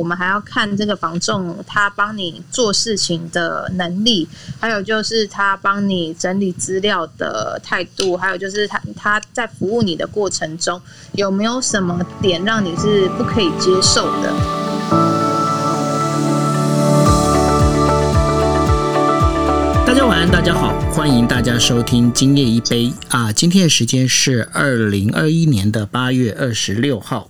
我们还要看这个房仲他帮你做事情的能力，还有就是他帮你整理资料的态度，还有就是他他在服务你的过程中有没有什么点让你是不可以接受的。大家晚安，大家好，欢迎大家收听今夜一杯啊！今天的时间是二零二一年的八月二十六号。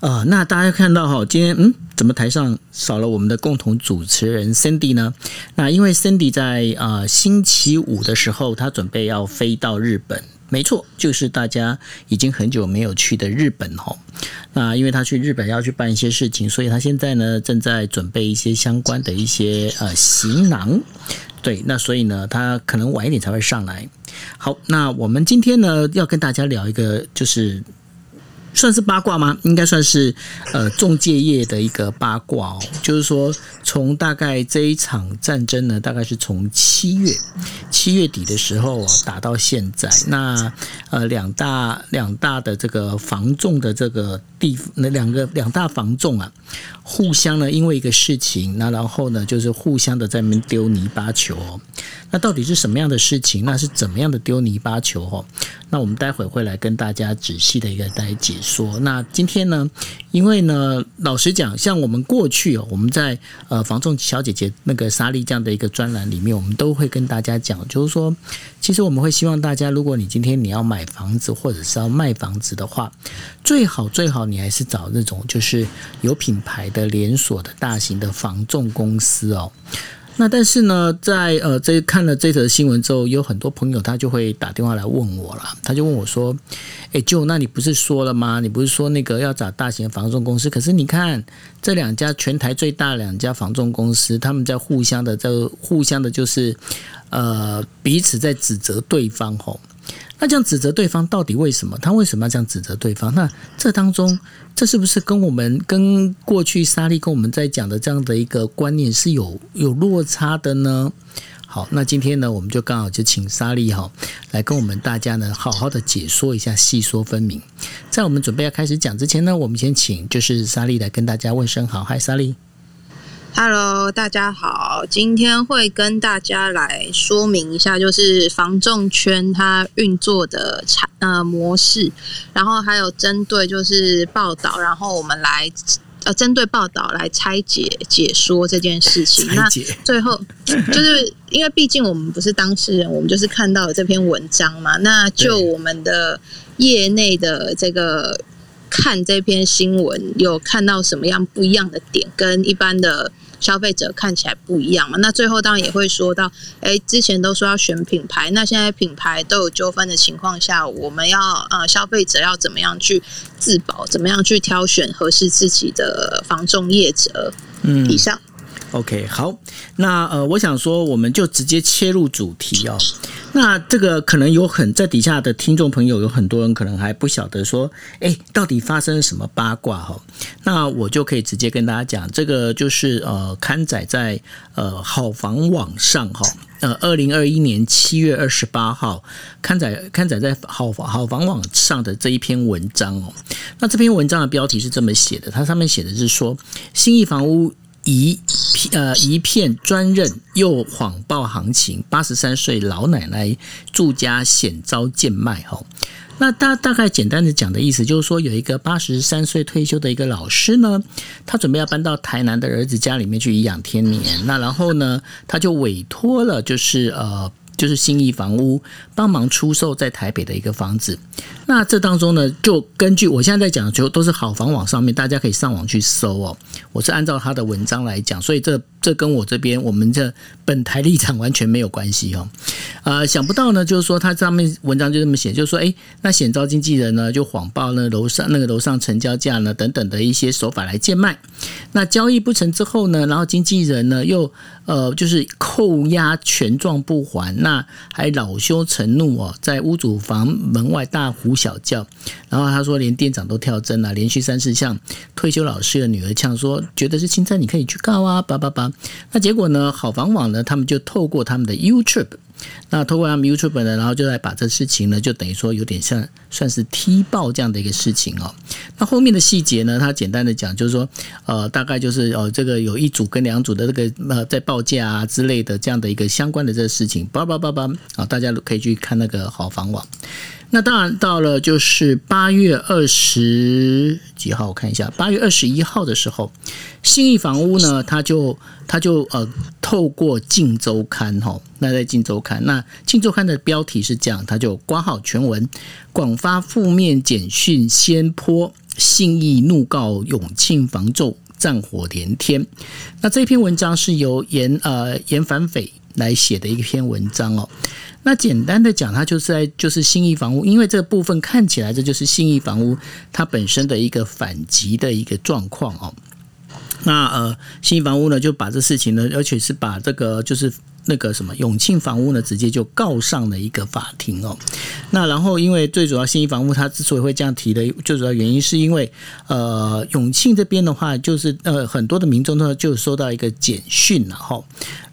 呃，那大家看到哈，今天嗯，怎么台上少了我们的共同主持人 Cindy 呢？那因为 Cindy 在啊星期五的时候，他准备要飞到日本，没错，就是大家已经很久没有去的日本哈。那因为他去日本要去办一些事情，所以他现在呢正在准备一些相关的一些呃行囊。对，那所以呢，他可能晚一点才会上来。好，那我们今天呢要跟大家聊一个就是。算是八卦吗？应该算是呃中介业的一个八卦哦。就是说，从大概这一场战争呢，大概是从七月七月底的时候打到现在。那呃两大两大的这个防重的这个地那两个两大防重啊，互相呢因为一个事情，那然后呢就是互相的在那边丢泥巴球哦。那到底是什么样的事情？那是怎么样的丢泥巴球？哦？那我们待会会来跟大家仔细的一个来解说。那今天呢，因为呢，老实讲，像我们过去哦，我们在呃房仲小姐姐那个莎莉这样的一个专栏里面，我们都会跟大家讲，就是说，其实我们会希望大家，如果你今天你要买房子或者是要卖房子的话，最好最好你还是找那种就是有品牌的连锁的大型的房仲公司哦。那但是呢，在呃，这看了这则新闻之后，有很多朋友他就会打电话来问我了，他就问我说：“哎，舅，那你不是说了吗？你不是说那个要找大型房仲公司？可是你看这两家全台最大两家房仲公司，他们在互相的在互相的，就是呃彼此在指责对方吼。”那这样指责对方到底为什么？他为什么要这样指责对方？那这当中，这是不是跟我们跟过去沙利跟我们在讲的这样的一个观念是有有落差的呢？好，那今天呢，我们就刚好就请沙利哈来跟我们大家呢好好的解说一下，细说分明。在我们准备要开始讲之前呢，我们先请就是沙利来跟大家问声好，嗨，沙利。Hello，大家好，今天会跟大家来说明一下，就是防重圈它运作的产呃模式，然后还有针对就是报道，然后我们来呃针对报道来拆解解说这件事情。那最后 就是因为毕竟我们不是当事人，我们就是看到了这篇文章嘛，那就我们的业内的这个。看这篇新闻，有看到什么样不一样的点，跟一般的消费者看起来不一样嘛？那最后当然也会说到，哎，之前都说要选品牌，那现在品牌都有纠纷的情况下，我们要呃，消费者要怎么样去自保？怎么样去挑选合适自己的防重业者？嗯，以上。OK，好，那呃，我想说，我们就直接切入主题哦。那这个可能有很在底下的听众朋友有很多人可能还不晓得说，哎，到底发生了什么八卦哈？那我就可以直接跟大家讲，这个就是呃，刊载在呃好房网上哈，呃，二零二一年七月二十八号刊载刊载在好房好房网上的这一篇文章哦。那这篇文章的标题是这么写的，它上面写的是说，新义房屋。以呃一片专任又谎报行情，八十三岁老奶奶住家险遭贱卖哈。那大大概简单的讲的意思就是说，有一个八十三岁退休的一个老师呢，他准备要搬到台南的儿子家里面去颐养天年。那然后呢，他就委托了就是呃。就是新义房屋帮忙出售在台北的一个房子，那这当中呢，就根据我现在在讲的就都是好房网上面，大家可以上网去搜哦。我是按照他的文章来讲，所以这这跟我这边我们这本台立场完全没有关系哦。呃，想不到呢，就是说他上面文章就这么写，就是说，哎，那显招经纪人呢就谎报呢楼上那个楼上成交价呢等等的一些手法来贱卖，那交易不成之后呢，然后经纪人呢又。呃，就是扣押权状不还，那还恼羞成怒哦，在屋主房门外大呼小叫，然后他说连店长都跳针了，连续三次向退休老师的女儿呛说，觉得是侵占你可以去告啊，叭叭叭。那结果呢，好房网呢，他们就透过他们的 YouTube。那透过他们 YouTube 呢，然后就来把这事情呢，就等于说有点像算是踢爆这样的一个事情哦。那后面的细节呢，他简单的讲就是说，呃，大概就是哦，这个有一组跟两组的这个呃在报价啊之类的这样的一个相关的这个事情，叭叭叭叭啊，大家可以去看那个好房网。那当然到了就是八月二十几号，我看一下，八月二十一号的时候，信义房屋呢，他就他就呃透过《镜周刊》哈，那在《镜周刊》，那《镜周刊》的标题是这样，他就挂号全文，广发负面简讯，先泼信义怒告永庆房仲战火连天。那这篇文章是由严呃严反匪来写的一篇文章哦。那简单的讲，它就是在就是信义房屋，因为这个部分看起来这就是信义房屋它本身的一个反击的一个状况哦。那呃，信义房屋呢就把这事情呢，而且是把这个就是那个什么永庆房屋呢，直接就告上了一个法庭哦。那然后因为最主要信义房屋它之所以会这样提的，最主要原因是因为呃永庆这边的话，就是呃很多的民众呢就收到一个简讯了哈。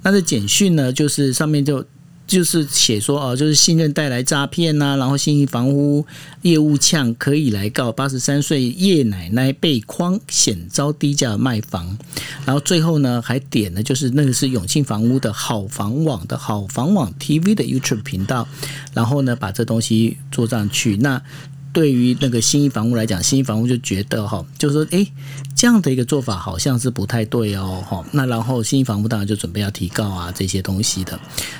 那这简讯呢，就是上面就。就是写说哦，就是信任带来诈骗呐，然后信义房屋业务呛可以来告八十三岁叶奶奶被诓险遭低价卖房，然后最后呢还点了就是那个是永庆房屋的好房网的好房网 TV 的 YouTube 频道，然后呢把这东西做上去那。对于那个新一房屋来讲，新一房屋就觉得哈，就是说，哎，这样的一个做法好像是不太对哦，哈。那然后新一房屋当然就准备要提告啊，这些东西的。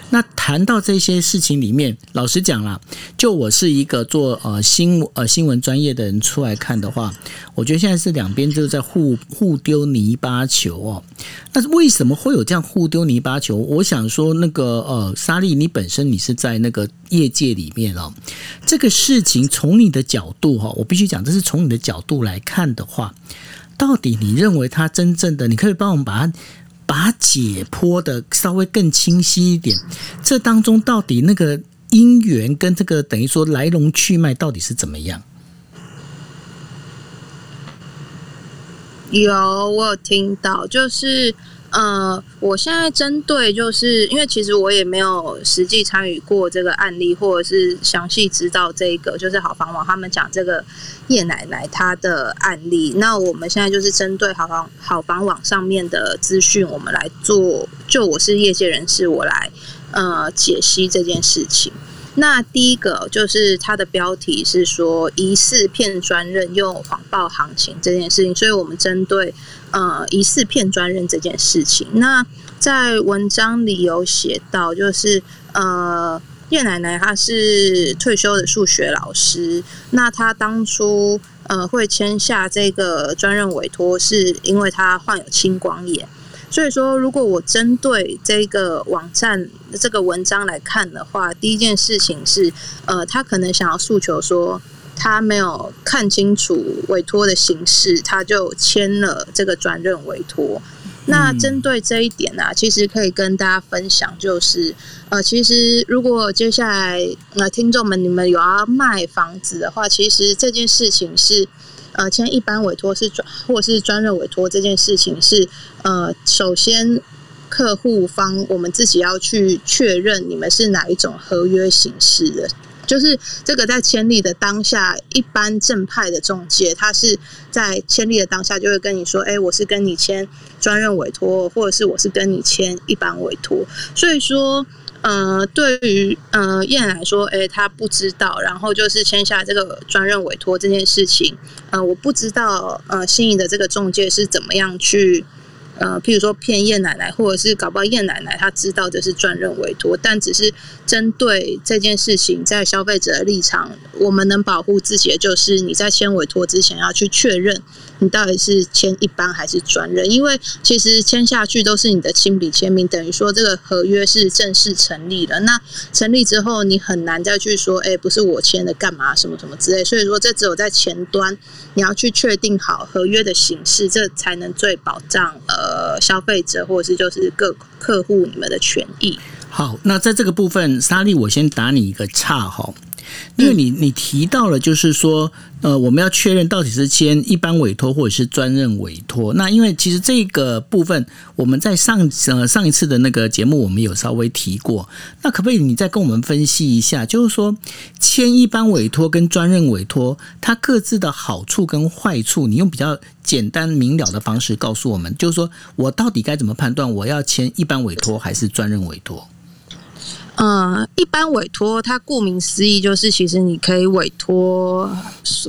那谈到这些事情里面，老实讲啦，就我是一个做呃新呃新闻专业的人出来看的话，我觉得现在是两边就是在互互丢泥巴球哦。那为什么会有这样互丢泥巴球？我想说，那个呃，莎莉，你本身你是在那个业界里面哦，这个事情从你的的角度哈，我必须讲，这是从你的角度来看的话，到底你认为它真正的，你可以帮我们把它把它解剖的稍微更清晰一点，这当中到底那个因缘跟这个等于说来龙去脉到底是怎么样？有，我有听到，就是。呃，我现在针对就是因为其实我也没有实际参与过这个案例，或者是详细知道这个就是好房网他们讲这个叶奶奶她的案例。那我们现在就是针对好房好房网上面的资讯，我们来做。就我是业界人士，我来呃解析这件事情。那第一个就是它的标题是说疑似骗专任又谎报行情这件事情，所以我们针对呃疑似骗专任这件事情。那在文章里有写到，就是呃叶奶奶她是退休的数学老师，那她当初呃会签下这个专任委托，是因为她患有青光眼。所以说，如果我针对这个网站这个文章来看的话，第一件事情是，呃，他可能想要诉求说，他没有看清楚委托的形式，他就签了这个转任委托。那针对这一点呢，其实可以跟大家分享，就是，呃，其实如果接下来呃听众们你们有要卖房子的话，其实这件事情是。呃，签一般委托是专或是专任委托这件事情是，呃，首先客户方我们自己要去确认你们是哪一种合约形式的，就是这个在签立的当下，一般正派的中介，他是在签立的当下就会跟你说，哎，我是跟你签专任委托，或者是我是跟你签一般委托，所以说。呃，对于呃燕来说，哎，他不知道，然后就是签下这个专任委托这件事情，呃，我不知道呃心仪的这个中介是怎么样去。呃，譬如说骗叶奶奶，或者是搞不好叶奶奶她知道这是专任委托，但只是针对这件事情，在消费者的立场，我们能保护自己的就是你在签委托之前要去确认你到底是签一般还是专任，因为其实签下去都是你的亲笔签名，等于说这个合约是正式成立了。那成立之后，你很难再去说，哎，不是我签的，干嘛什么什么之类。所以说，这只有在前端你要去确定好合约的形式，这才能最保障呃。呃，消费者或者是就是各客户你们的权益。好，那在这个部分，莎莉，我先打你一个岔哈。因为你你提到了，就是说，呃，我们要确认到底是签一般委托或者是专任委托。那因为其实这个部分我们在上呃上一次的那个节目我们有稍微提过。那可不可以你再跟我们分析一下，就是说签一般委托跟专任委托，它各自的好处跟坏处，你用比较简单明了的方式告诉我们，就是说我到底该怎么判断我要签一般委托还是专任委托？呃，一般委托，它顾名思义就是，其实你可以委托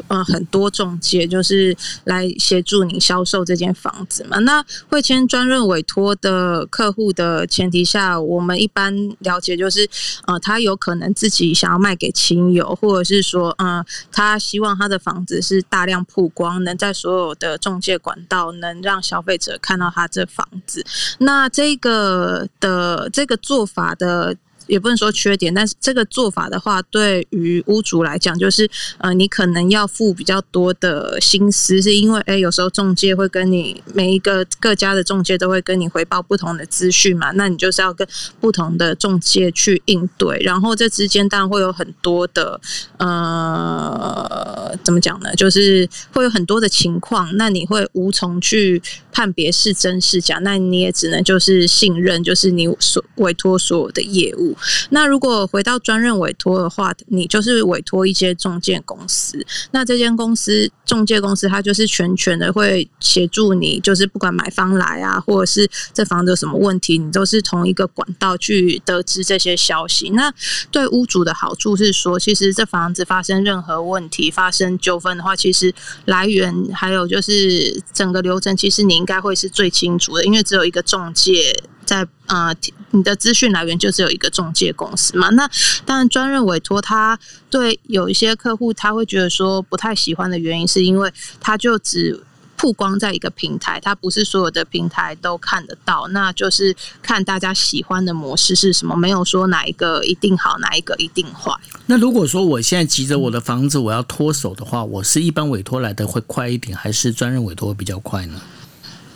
呃很多中介，就是来协助你销售这间房子嘛。那会签专任委托的客户的前提下，我们一般了解就是，呃，他有可能自己想要卖给亲友，或者是说，嗯，他希望他的房子是大量曝光，能在所有的中介管道能让消费者看到他这房子。那这个的这个做法的。也不能说缺点，但是这个做法的话，对于屋主来讲，就是呃，你可能要付比较多的心思，是因为哎，有时候中介会跟你每一个各家的中介都会跟你回报不同的资讯嘛，那你就是要跟不同的中介去应对，然后这之间当然会有很多的呃，怎么讲呢？就是会有很多的情况，那你会无从去判别是真是假，那你也只能就是信任，就是你所委托所有的业务。那如果回到专任委托的话，你就是委托一些中介公司。那这间公司中介公司，它就是全权的会协助你，就是不管买方来啊，或者是这房子有什么问题，你都是同一个管道去得知这些消息。那对屋主的好处是说，其实这房子发生任何问题、发生纠纷的话，其实来源还有就是整个流程，其实你应应该会是最清楚的，因为只有一个中介。在呃，你的资讯来源就是有一个中介公司嘛？那当然，专任委托他对有一些客户，他会觉得说不太喜欢的原因，是因为他就只曝光在一个平台，他不是所有的平台都看得到。那就是看大家喜欢的模式是什么，没有说哪一个一定好，哪一个一定坏。那如果说我现在急着我的房子我要脱手的话，我是一般委托来的会快一点，还是专任委托比较快呢？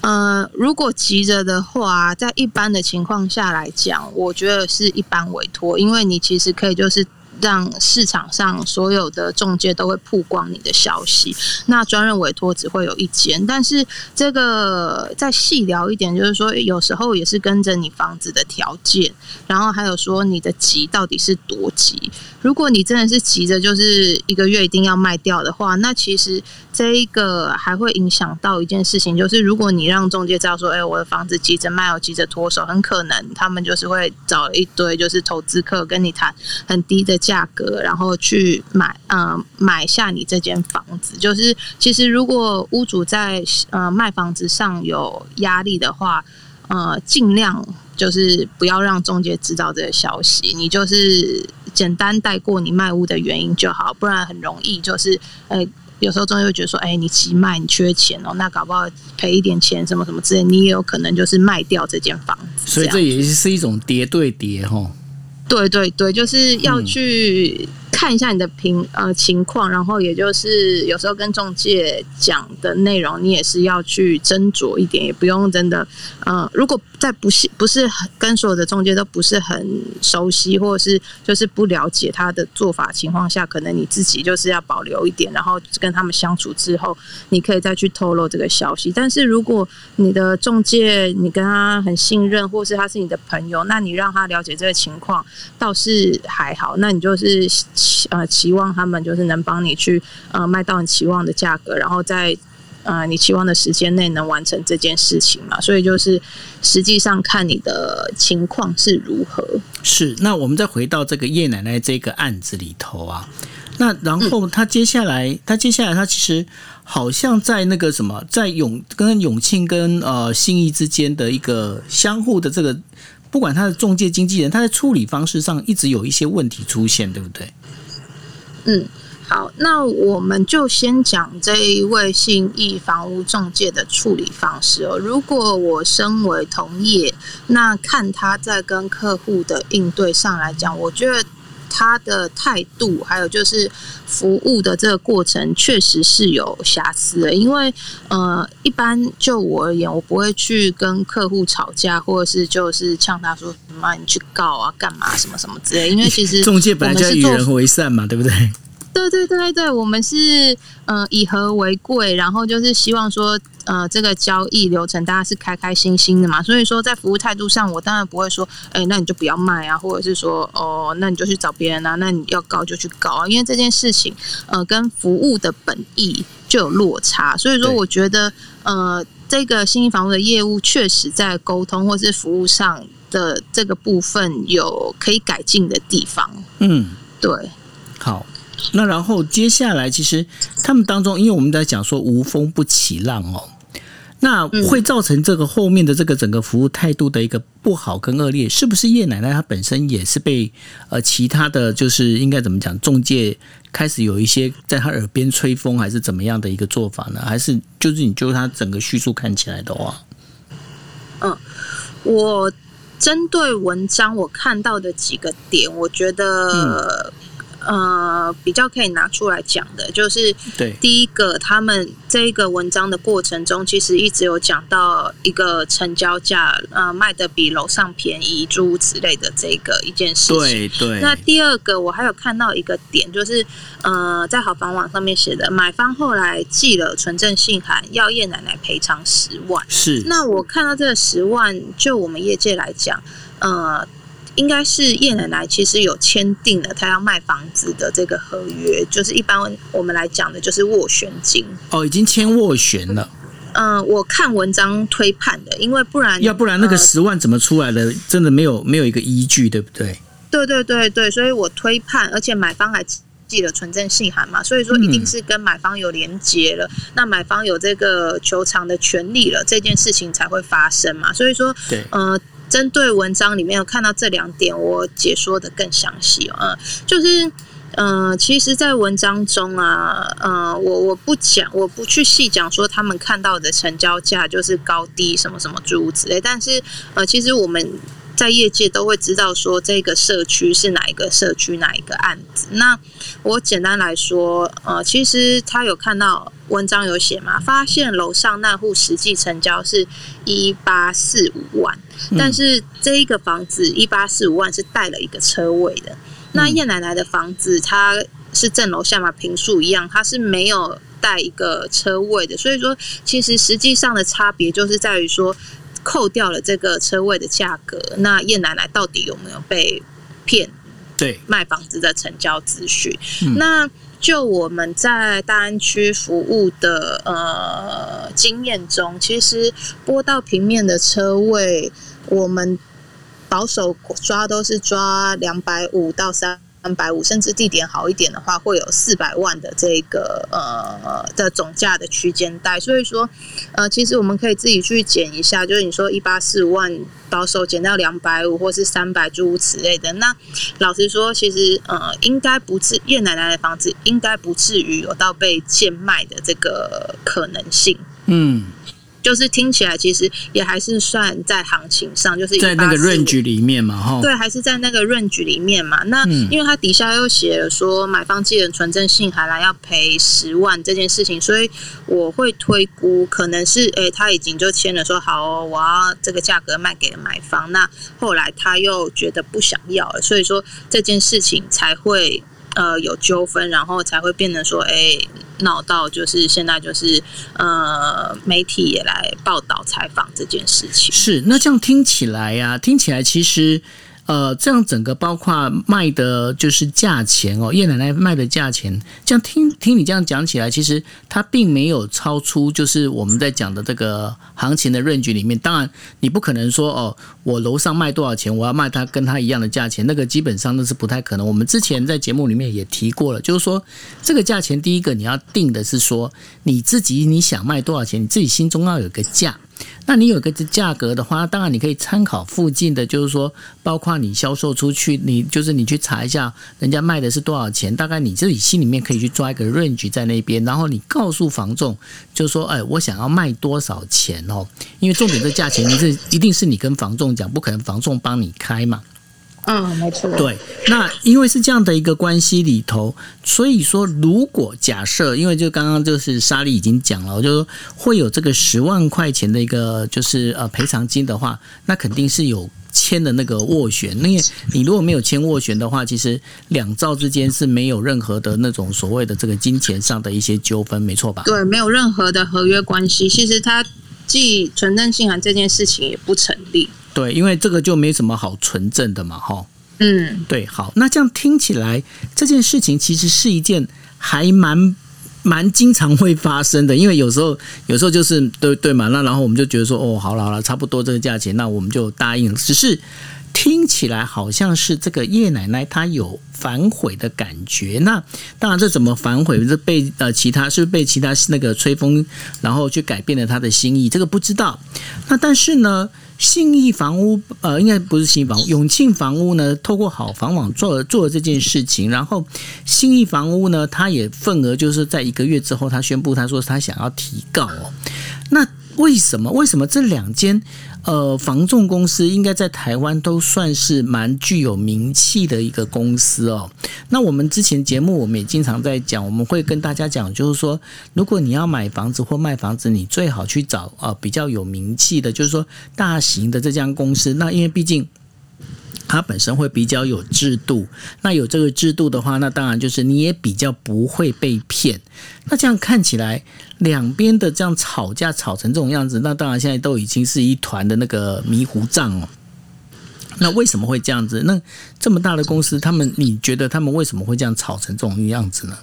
呃，如果急着的话，在一般的情况下来讲，我觉得是一般委托，因为你其实可以就是。让市场上所有的中介都会曝光你的消息，那专任委托只会有一间。但是这个再细聊一点，就是说有时候也是跟着你房子的条件，然后还有说你的急到底是多急。如果你真的是急着就是一个月一定要卖掉的话，那其实这一个还会影响到一件事情，就是如果你让中介知道说，哎，我的房子急着卖，我急着脱手，很可能他们就是会找一堆就是投资客跟你谈很低的价。格，然后去买，嗯，买下你这间房子。就是其实，如果屋主在呃卖房子上有压力的话，呃，尽量就是不要让中介知道这个消息。你就是简单带过你卖屋的原因就好，不然很容易就是，呃，有时候中介会觉得说，哎，你急卖，你缺钱哦，那搞不好赔一点钱，什么什么之类，你也有可能就是卖掉这间房子。所以这也是一种叠对叠，哈。对对对，就是要去。看一下你的评呃情况，然后也就是有时候跟中介讲的内容，你也是要去斟酌一点，也不用真的呃，如果在不是不是很跟所有的中介都不是很熟悉，或者是就是不了解他的做法情况下，可能你自己就是要保留一点，然后跟他们相处之后，你可以再去透露这个消息。但是如果你的中介你跟他很信任，或是他是你的朋友，那你让他了解这个情况倒是还好，那你就是。呃，期望他们就是能帮你去呃卖到你期望的价格，然后在呃你期望的时间内能完成这件事情嘛。所以就是实际上看你的情况是如何。是，那我们再回到这个叶奶奶这个案子里头啊，那然后他接下来，他接下来他其实好像在那个什么，在永跟永庆跟呃信义之间的一个相互的这个。不管他的中介经纪人，他在处理方式上一直有一些问题出现，对不对？嗯，好，那我们就先讲这一位信义房屋中介的处理方式哦。如果我身为同业，那看他在跟客户的应对上来讲，我觉得。他的态度，还有就是服务的这个过程，确实是有瑕疵的。因为呃，一般就我而言，我不会去跟客户吵架，或者是就是呛他说什么你去告啊，干嘛什么什么之类。因为其实中介本来就是与人为善嘛，对不对？对对对对，我们是呃以和为贵，然后就是希望说呃这个交易流程大家是开开心心的嘛，所以说在服务态度上，我当然不会说，哎，那你就不要卖啊，或者是说，哦，那你就去找别人啊，那你要告就去告啊，因为这件事情呃跟服务的本意就有落差，所以说我觉得呃这个新房屋的业务确实在沟通或是服务上的这个部分有可以改进的地方。嗯，对，好。那然后接下来，其实他们当中，因为我们在讲说无风不起浪哦，那会造成这个后面的这个整个服务态度的一个不好跟恶劣，是不是叶奶奶她本身也是被呃其他的就是应该怎么讲中介开始有一些在她耳边吹风，还是怎么样的一个做法呢？还是就是你就她整个叙述看起来的话，嗯，我针对文章我看到的几个点，我觉得。呃，比较可以拿出来讲的，就是对第一个，他们这一个文章的过程中，其实一直有讲到一个成交价，呃，卖的比楼上便宜，诸如此类的这个一件事情。对对。那第二个，我还有看到一个点，就是呃，在好房网上面写的，买方后来寄了纯正信函，要叶奶奶赔偿十万。是。那我看到这个十万，就我们业界来讲，呃。应该是叶奶奶其实有签订了她要卖房子的这个合约，就是一般我们来讲的就是斡旋金哦，已经签斡旋了。嗯，我看文章推判的，因为不然要不然那个十万怎么出来的？真的没有没有一个依据，对不对？对对对对，所以我推判，而且买方还寄了存证信函嘛，所以说一定是跟买方有连接了，那买方有这个求偿的权利了，这件事情才会发生嘛。所以说，对，呃。针对文章里面有看到这两点，我解说的更详细嗯，就是，嗯，其实，在文章中啊，呃，我我不讲，我不去细讲说他们看到的成交价就是高低什么什么诸如此类，但是，呃，其实我们。在业界都会知道说这个社区是哪一个社区哪一个案子。那我简单来说，呃，其实他有看到文章有写嘛，发现楼上那户实际成交是一八四五万，但是这一个房子一八四五万是带了一个车位的。那叶奶奶的房子它是正楼下嘛，平数一样，它是没有带一个车位的。所以说，其实实际上的差别就是在于说。扣掉了这个车位的价格，那叶奶奶到底有没有被骗？对，卖房子的成交资讯。那就我们在大安区服务的呃经验中，其实拨到平面的车位，我们保守抓都是抓两百五到三。三百五，甚至地点好一点的话，会有四百万的这个呃的总价的区间带。所以说，呃，其实我们可以自己去减一下，就是你说一八四五万保守减到两百五，或是三百诸如此类的。那老实说，其实呃，应该不至叶奶奶的房子应该不至于有到被贱卖的这个可能性。嗯。就是听起来其实也还是算在行情上，就是在那个 range 里面嘛，哈。对，还是在那个 range 里面嘛。那因为它底下又写了说买方寄人存正信函来要赔十万这件事情，所以我会推估可能是诶他已经就签了说好哦，我要这个价格卖给了买方。那后来他又觉得不想要了，所以说这件事情才会呃有纠纷，然后才会变得说诶。闹到就是现在就是呃媒体也来报道采访这件事情是那这样听起来呀听起来其实。呃，这样整个包括卖的就是价钱哦，叶奶奶卖的价钱，这样听听你这样讲起来，其实它并没有超出就是我们在讲的这个行情的范围里面。当然，你不可能说哦，我楼上卖多少钱，我要卖它跟它一样的价钱，那个基本上那是不太可能。我们之前在节目里面也提过了，就是说这个价钱，第一个你要定的是说你自己你想卖多少钱，你自己心中要有个价。那你有个价格的话，当然你可以参考附近的，就是说，包括你销售出去，你就是你去查一下人家卖的是多少钱，大概你自己心里面可以去抓一个 range 在那边，然后你告诉房仲，就是说，哎，我想要卖多少钱哦，因为重点这价钱，你是一定是你跟房仲讲，不可能房仲帮你开嘛。嗯，没错。对，那因为是这样的一个关系里头，所以说如果假设，因为就刚刚就是莎莉已经讲了，就会有这个十万块钱的一个就是呃赔偿金的话，那肯定是有签的那个斡旋。因为你如果没有签斡旋的话，其实两造之间是没有任何的那种所谓的这个金钱上的一些纠纷，没错吧？对，没有任何的合约关系。其实它既存证信函这件事情也不成立。对，因为这个就没什么好纯正的嘛，哈。嗯，对，好，那这样听起来，这件事情其实是一件还蛮蛮经常会发生的，因为有时候有时候就是对对嘛，那然后我们就觉得说，哦，好了好了，差不多这个价钱，那我们就答应了。只是听起来好像是这个叶奶奶她有反悔的感觉。那当然，这怎么反悔？这被呃其他是被其他那个吹风，然后去改变了他的心意？这个不知道。那但是呢？信义房屋，呃，应该不是信义房屋，永庆房屋呢，透过好房网做做了这件事情，然后信义房屋呢，他也份额就是在一个月之后，他宣布他说他想要提告哦，那。为什么？为什么这两间呃房仲公司应该在台湾都算是蛮具有名气的一个公司哦？那我们之前节目我们也经常在讲，我们会跟大家讲，就是说，如果你要买房子或卖房子，你最好去找啊比较有名气的，就是说大型的这家公司。那因为毕竟。它本身会比较有制度，那有这个制度的话，那当然就是你也比较不会被骗。那这样看起来，两边的这样吵架吵成这种样子，那当然现在都已经是一团的那个迷糊账哦。那为什么会这样子？那这么大的公司，他们你觉得他们为什么会这样吵成这种样子呢？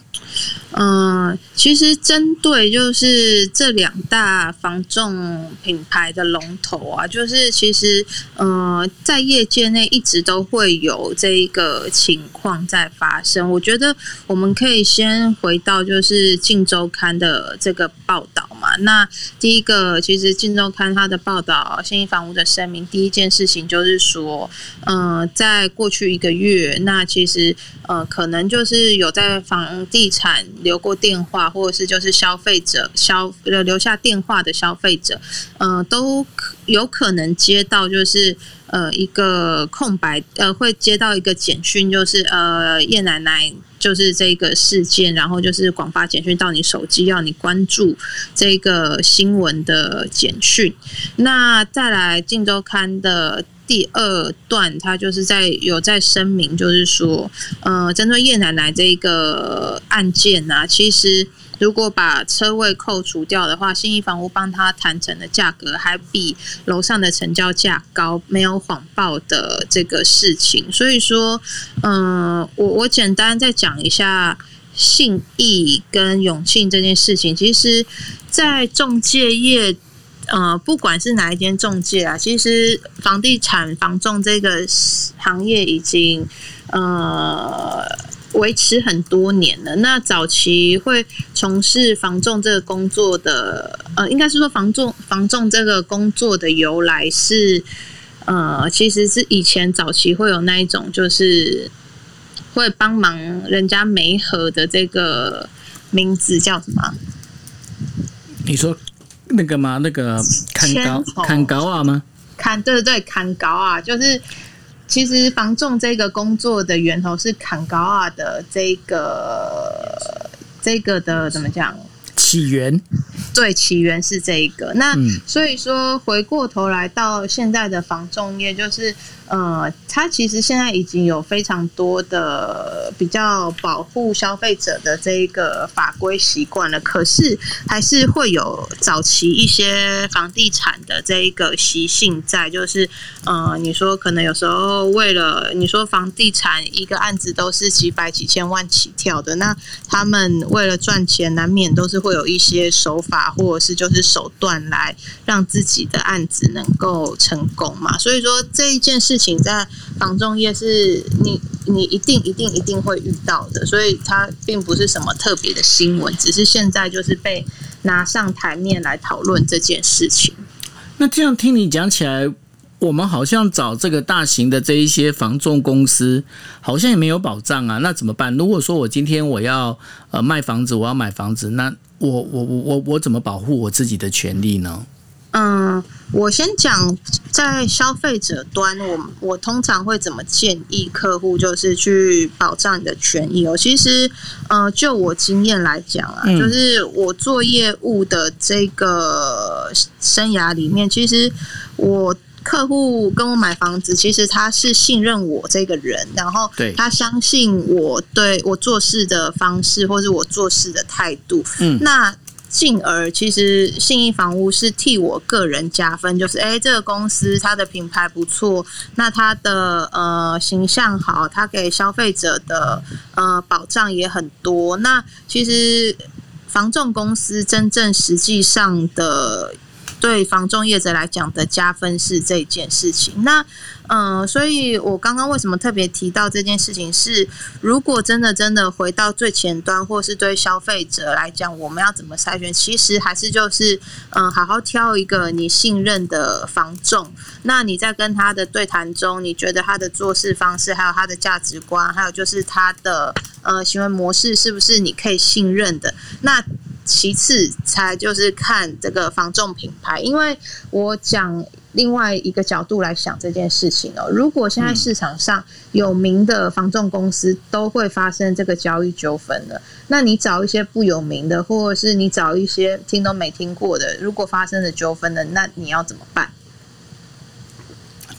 嗯，其实针对就是这两大房仲品牌的龙头啊，就是其实呃，在业界内一直都会有这一个情况在发生。我觉得我们可以先回到就是《镜周刊》的这个报道嘛。那第一个，其实《镜周刊》它的报道，新一房屋的声明，第一件事情就是说，呃，在过去一个月，那其实呃，可能就是有在房地产留过电话，或者是就是消费者消留下电话的消费者，呃，都有可能接到就是呃一个空白，呃，会接到一个简讯，就是呃叶奶奶就是这个事件，然后就是广发简讯到你手机，要你关注这个新闻的简讯。那再来《镜周刊》的。第二段，他就是在有在声明，就是说，呃，针对叶奶奶这一个案件呢，其实如果把车位扣除掉的话，新义房屋帮他谈成的价格还比楼上的成交价高，没有谎报的这个事情。所以说，嗯，我我简单再讲一下信义跟永庆这件事情，其实，在中介业。呃，不管是哪一间中介啊，其实房地产房仲这个行业已经呃维持很多年了。那早期会从事房仲这个工作的，呃，应该是说房仲房仲这个工作的由来是，呃，其实是以前早期会有那一种，就是会帮忙人家媒合的这个名字叫什么？你说。那个吗？那个砍高砍高啊吗？砍对对对，砍高啊，就是其实防重这个工作的源头是砍高啊的这个这个的怎么讲？起源对，起源是这一个。那所以说回过头来到现在的防重业，就是。呃，它其实现在已经有非常多的比较保护消费者的这一个法规习惯了，可是还是会有早期一些房地产的这一个习性在，就是呃，你说可能有时候为了你说房地产一个案子都是几百几千万起跳的，那他们为了赚钱，难免都是会有一些手法或者是就是手段来让自己的案子能够成功嘛，所以说这一件事。情在房仲业是你你一定一定一定会遇到的，所以它并不是什么特别的新闻，只是现在就是被拿上台面来讨论这件事情。那这样听你讲起来，我们好像找这个大型的这一些房仲公司，好像也没有保障啊。那怎么办？如果说我今天我要呃卖房子，我要买房子，那我我我我我怎么保护我自己的权利呢？嗯，我先讲在消费者端，我我通常会怎么建议客户，就是去保障你的权益哦。其实，呃，就我经验来讲啊，就是我做业务的这个生涯里面，其实我客户跟我买房子，其实他是信任我这个人，然后他相信我对我做事的方式，或是我做事的态度，嗯，那。进而，其实信义房屋是替我个人加分，就是哎，这个公司它的品牌不错，那它的呃形象好，它给消费者的呃保障也很多。那其实房仲公司真正实际上的。对房仲业者来讲的加分是这件事情。那，嗯，所以我刚刚为什么特别提到这件事情？是如果真的真的回到最前端，或是对消费者来讲，我们要怎么筛选？其实还是就是，嗯，好好挑一个你信任的房仲。那你在跟他的对谈中，你觉得他的做事方式，还有他的价值观，还有就是他的呃行为模式，是不是你可以信任的？那。其次才就是看这个防重品牌，因为我讲另外一个角度来想这件事情哦。如果现在市场上有名的防重公司都会发生这个交易纠纷了，那你找一些不有名的，或者是你找一些听都没听过的，如果发生了纠纷了，那你要怎么办？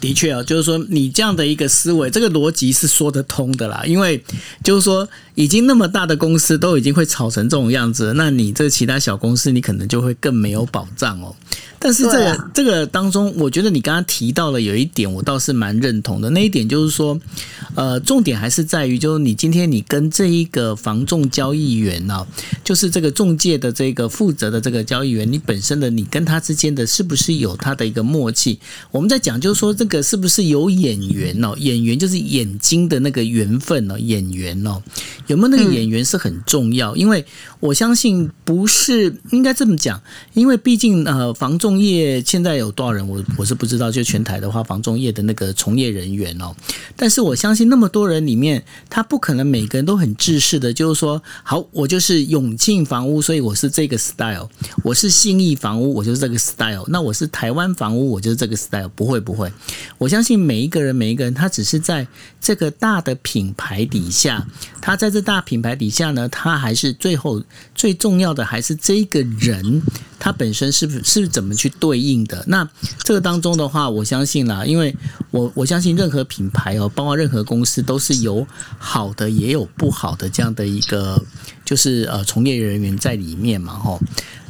的确啊，就是说你这样的一个思维，这个逻辑是说得通的啦。因为就是说，已经那么大的公司都已经会炒成这种样子，那你这其他小公司，你可能就会更没有保障哦。但是这个这个当中，我觉得你刚刚提到了有一点，我倒是蛮认同的。那一点就是说，呃，重点还是在于，就是你今天你跟这一个房仲交易员呢，就是这个中介的这个负责的这个交易员，你本身的你跟他之间的是不是有他的一个默契？我们在讲就是说，这个是不是有眼缘哦？眼缘就是眼睛的那个缘分哦，眼缘哦，有没有那个演员是很重要，因为我相信不是应该这么讲，因为毕竟呃，房仲。业现在有多少人？我我是不知道。就全台的话，防中业的那个从业人员哦，但是我相信那么多人里面，他不可能每个人都很自视的，就是说，好，我就是永庆房屋，所以我是这个 style；我是信义房屋，我就是这个 style；那我是台湾房屋，我就是这个 style。不会，不会。我相信每一个人，每一个人，他只是在这个大的品牌底下，他在这大品牌底下呢，它还是最后最重要的，还是这个人。它本身是不是是怎么去对应的？那这个当中的话，我相信啦，因为我我相信任何品牌哦，包括任何公司，都是有好的也有不好的这样的一个，就是呃从业人员在里面嘛，吼。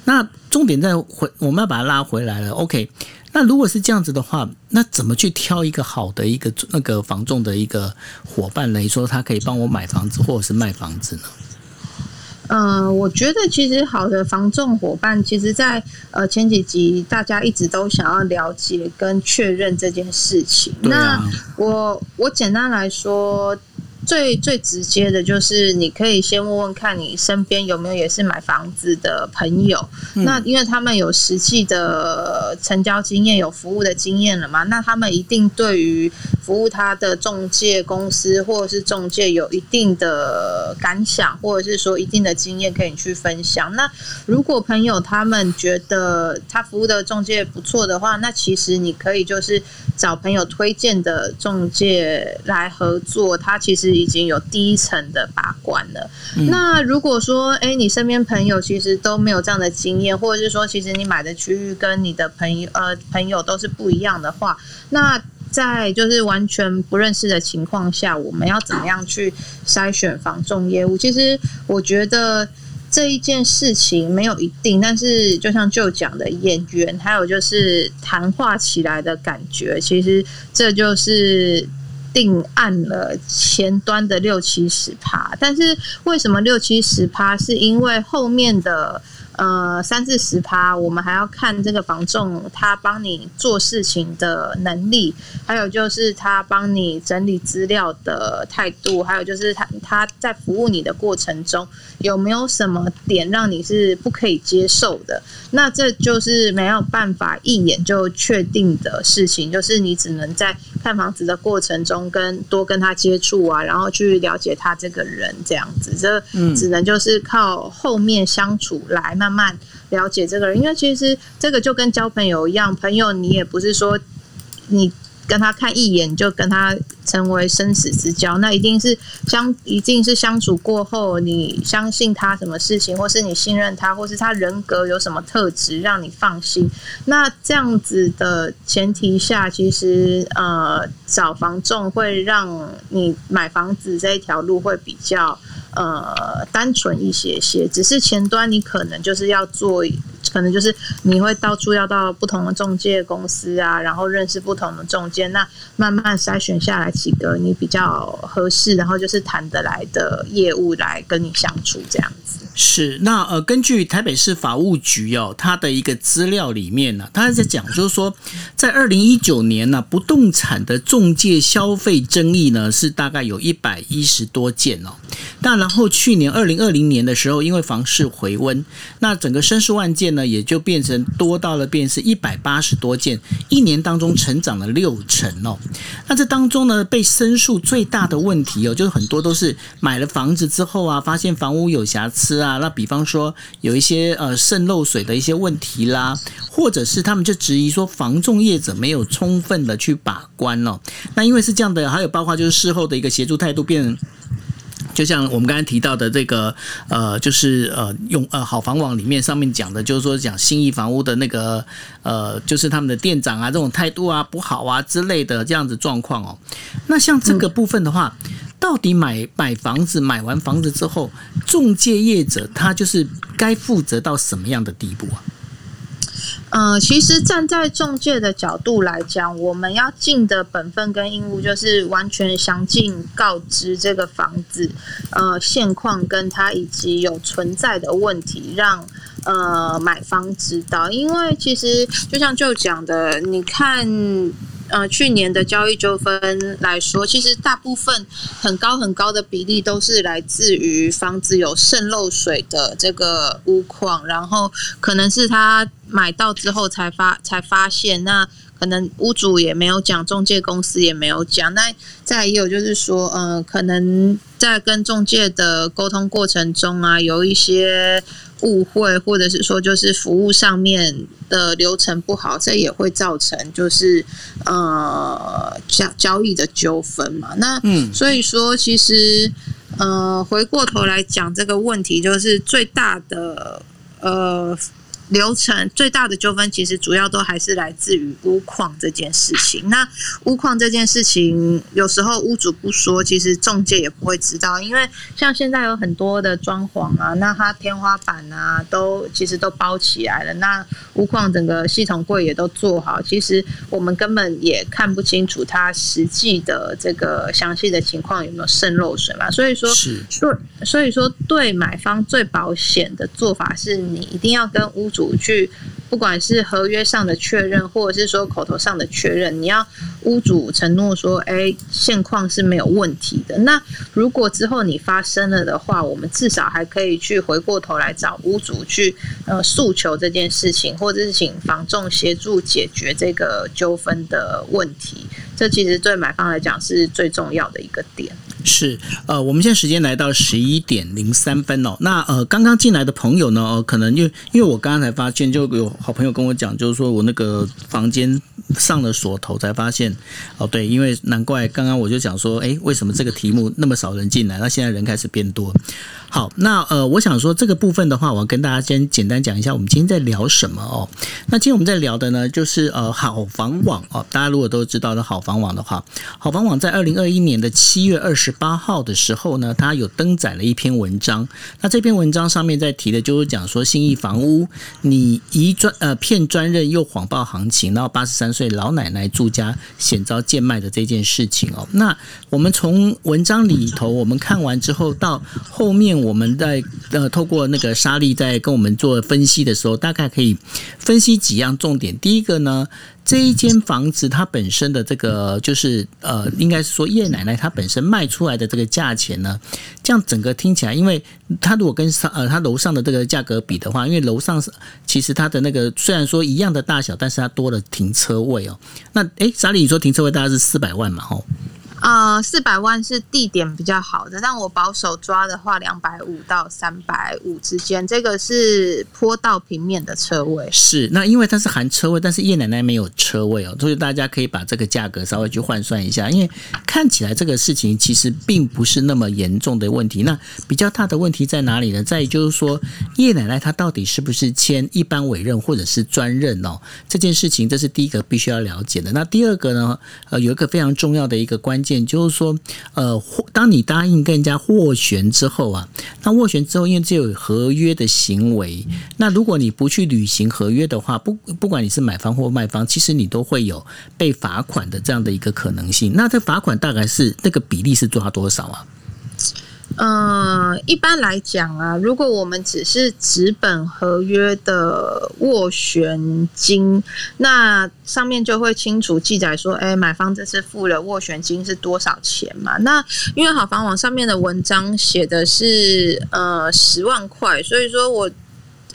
那重点在回，我们要把它拉回来了。OK，那如果是这样子的话，那怎么去挑一个好的一个那个房仲的一个伙伴来说，他可以帮我买房子或者是卖房子呢？嗯，我觉得其实好的防重伙伴，其实，在呃前几集大家一直都想要了解跟确认这件事情。那我我简单来说。最最直接的就是，你可以先问问看你身边有没有也是买房子的朋友，那因为他们有实际的成交经验，有服务的经验了嘛，那他们一定对于服务他的中介公司或者是中介有一定的感想，或者是说一定的经验可以去分享。那如果朋友他们觉得他服务的中介不错的话，那其实你可以就是找朋友推荐的中介来合作，他其实。已经有第一层的把关了。那如果说，哎，你身边朋友其实都没有这样的经验，或者是说，其实你买的区域跟你的朋友呃朋友都是不一样的话，那在就是完全不认识的情况下，我们要怎么样去筛选房重业务？其实我觉得这一件事情没有一定，但是就像就讲的演员，还有就是谈话起来的感觉，其实这就是。定案了前端的六七十趴，但是为什么六七十趴？是因为后面的。呃，三至十趴，我们还要看这个房仲他帮你做事情的能力，还有就是他帮你整理资料的态度，还有就是他他在服务你的过程中有没有什么点让你是不可以接受的？那这就是没有办法一眼就确定的事情，就是你只能在看房子的过程中跟多跟他接触啊，然后去了解他这个人这样子，这只能就是靠后面相处来慢。慢慢了解这个人，因为其实这个就跟交朋友一样，朋友你也不是说你。跟他看一眼就跟他成为生死之交，那一定是相一定是相处过后，你相信他什么事情，或是你信任他，或是他人格有什么特质让你放心。那这样子的前提下，其实呃找房仲会让你买房子这一条路会比较呃单纯一些些，只是前端你可能就是要做。可能就是你会到处要到不同的中介公司啊，然后认识不同的中介，那慢慢筛选下来几个你比较合适，然后就是谈得来的业务来跟你相处这样子。是，那呃，根据台北市法务局哦，它的一个资料里面呢，它在讲就是说，在二零一九年呢，不动产的中介消费争议呢是大概有一百一十多件哦。那然后去年二零二零年的时候，因为房市回温，那整个申诉案件呢也就变成多到了变是一百八十多件，一年当中成长了六成哦。那这当中呢，被申诉最大的问题哦，就是很多都是买了房子之后啊，发现房屋有瑕疵啊，那比方说有一些呃渗漏水的一些问题啦，或者是他们就质疑说防重业者没有充分的去把关哦。那因为是这样的，还有包括就是事后的一个协助态度变。就像我们刚才提到的这个，呃，就是呃，用呃好房网里面上面讲的，就是说讲新义房屋的那个，呃，就是他们的店长啊，这种态度啊不好啊之类的这样子状况哦。那像这个部分的话，到底买买房子买完房子之后，中介业者他就是该负责到什么样的地步啊？呃，其实站在中介的角度来讲，我们要尽的本分跟义务，就是完全详尽告知这个房子呃现况，跟它以及有存在的问题，让呃买方知道。因为其实就像就讲的，你看。呃，去年的交易纠纷来说，其实大部分很高很高的比例都是来自于房子有渗漏水的这个屋况，然后可能是他买到之后才发才发现，那可能屋主也没有讲，中介公司也没有讲，那再也有就是说，呃，可能在跟中介的沟通过程中啊，有一些。误会，或者是说就是服务上面的流程不好，这也会造成就是呃交交易的纠纷嘛。那嗯，所以说其实呃回过头来讲这个问题，就是最大的呃。流程最大的纠纷，其实主要都还是来自于屋况这件事情。那屋况这件事情，有时候屋主不说，其实中介也不会知道。因为像现在有很多的装潢啊，那它天花板啊，都其实都包起来了。那屋况整个系统柜也都做好，其实我们根本也看不清楚它实际的这个详细的情况有没有渗漏水嘛。所以说，是，所以说对买方最保险的做法是你一定要跟屋主。主去，不管是合约上的确认，或者是说口头上的确认，你要屋主承诺说，哎，现况是没有问题的。那如果之后你发生了的话，我们至少还可以去回过头来找屋主去呃诉求这件事情，或者是请房仲协助解决这个纠纷的问题。这其实对买方来讲是最重要的一个点。是，呃，我们现在时间来到十一点零三分哦。那呃，刚刚进来的朋友呢，呃，可能因为因为我刚刚才发现，就有好朋友跟我讲，就是说我那个房间上了锁头，才发现哦，对，因为难怪刚刚我就讲说，哎，为什么这个题目那么少人进来？那现在人开始变多。好，那呃，我想说这个部分的话，我要跟大家先简单讲一下，我们今天在聊什么哦。那今天我们在聊的呢，就是呃，好房网哦。大家如果都知道的好房网的话，好房网在二零二一年的七月二十。八号的时候呢，他有登载了一篇文章。那这篇文章上面在提的就是讲说，新义房屋你一专呃骗专任又谎报行情，然后八十三岁老奶奶住家险遭贱卖的这件事情哦。那我们从文章里头我们看完之后，到后面我们在呃透过那个沙莉在跟我们做分析的时候，大概可以分析几样重点。第一个呢。这一间房子，它本身的这个就是呃，应该是说叶奶奶她本身卖出来的这个价钱呢，这样整个听起来，因为它如果跟上呃它楼上的这个价格比的话，因为楼上是其实它的那个虽然说一样的大小，但是它多了停车位哦。那诶，莎莉你说停车位大概是四百万嘛？吼。呃，四百万是地点比较好的，但我保守抓的话，两百五到三百五之间，这个是坡道平面的车位。是，那因为它是含车位，但是叶奶奶没有车位哦，所以大家可以把这个价格稍微去换算一下，因为看起来这个事情其实并不是那么严重的问题。那比较大的问题在哪里呢？在于就是说，叶奶奶她到底是不是签一般委任或者是专任哦？这件事情这是第一个必须要了解的。那第二个呢？呃，有一个非常重要的一个关键，就是说，呃，当你答应跟人家斡旋之后啊，那斡旋之后，因为这有合约的行为，那如果你不去履行合约的话，不不管你是买方或卖方，其实你都会有被罚款的这样的一个可能性。那这罚款大概是那个比例是多少多少啊？嗯，一般来讲啊，如果我们只是纸本合约的斡旋金，那上面就会清楚记载说，哎，买方这次付了斡旋金是多少钱嘛？那因为好房网上面的文章写的是呃十万块，所以说我。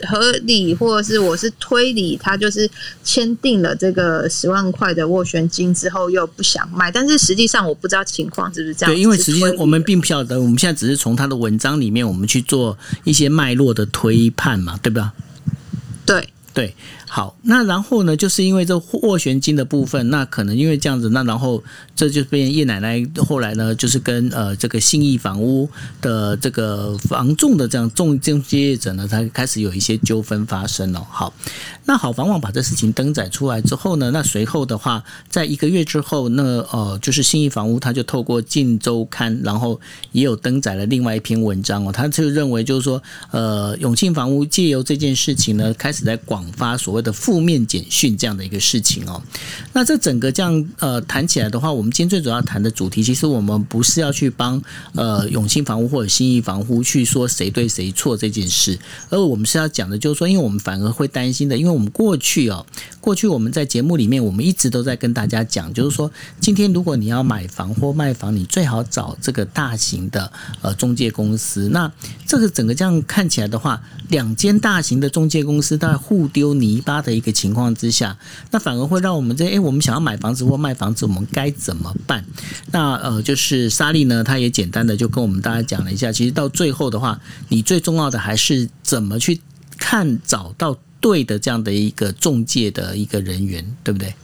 合理，或者是我是推理，他就是签订了这个十万块的斡旋金之后，又不想卖，但是实际上我不知道情况是不是这样。对，因为实际上我们并不晓得，我们现在只是从他的文章里面，我们去做一些脉络的推判嘛，对吧？对对。好，那然后呢？就是因为这斡旋金的部分，那可能因为这样子，那然后这就变叶奶奶后来呢，就是跟呃这个信义房屋的这个房仲的这样中中介业者呢，他开始有一些纠纷发生了。好，那好房网把这事情登载出来之后呢，那随后的话，在一个月之后，那呃就是信义房屋他就透过《晋周刊》，然后也有登载了另外一篇文章哦，他就认为就是说，呃永庆房屋借由这件事情呢，开始在广发所谓。的负面简讯这样的一个事情哦，那这整个这样呃谈起来的话，我们今天最主要谈的主题，其实我们不是要去帮呃永兴房屋或者新义房屋去说谁对谁错这件事，而我们是要讲的，就是说，因为我们反而会担心的，因为我们过去哦，过去我们在节目里面，我们一直都在跟大家讲，就是说，今天如果你要买房或卖房，你最好找这个大型的呃中介公司。那这个整个这样看起来的话，两间大型的中介公司在互丢泥搭。的一个情况之下，那反而会让我们这哎，我们想要买房子或卖房子，我们该怎么办？那呃，就是莎莉呢，她也简单的就跟我们大家讲了一下。其实到最后的话，你最重要的还是怎么去看找到对的这样的一个中介的一个人员，对不对？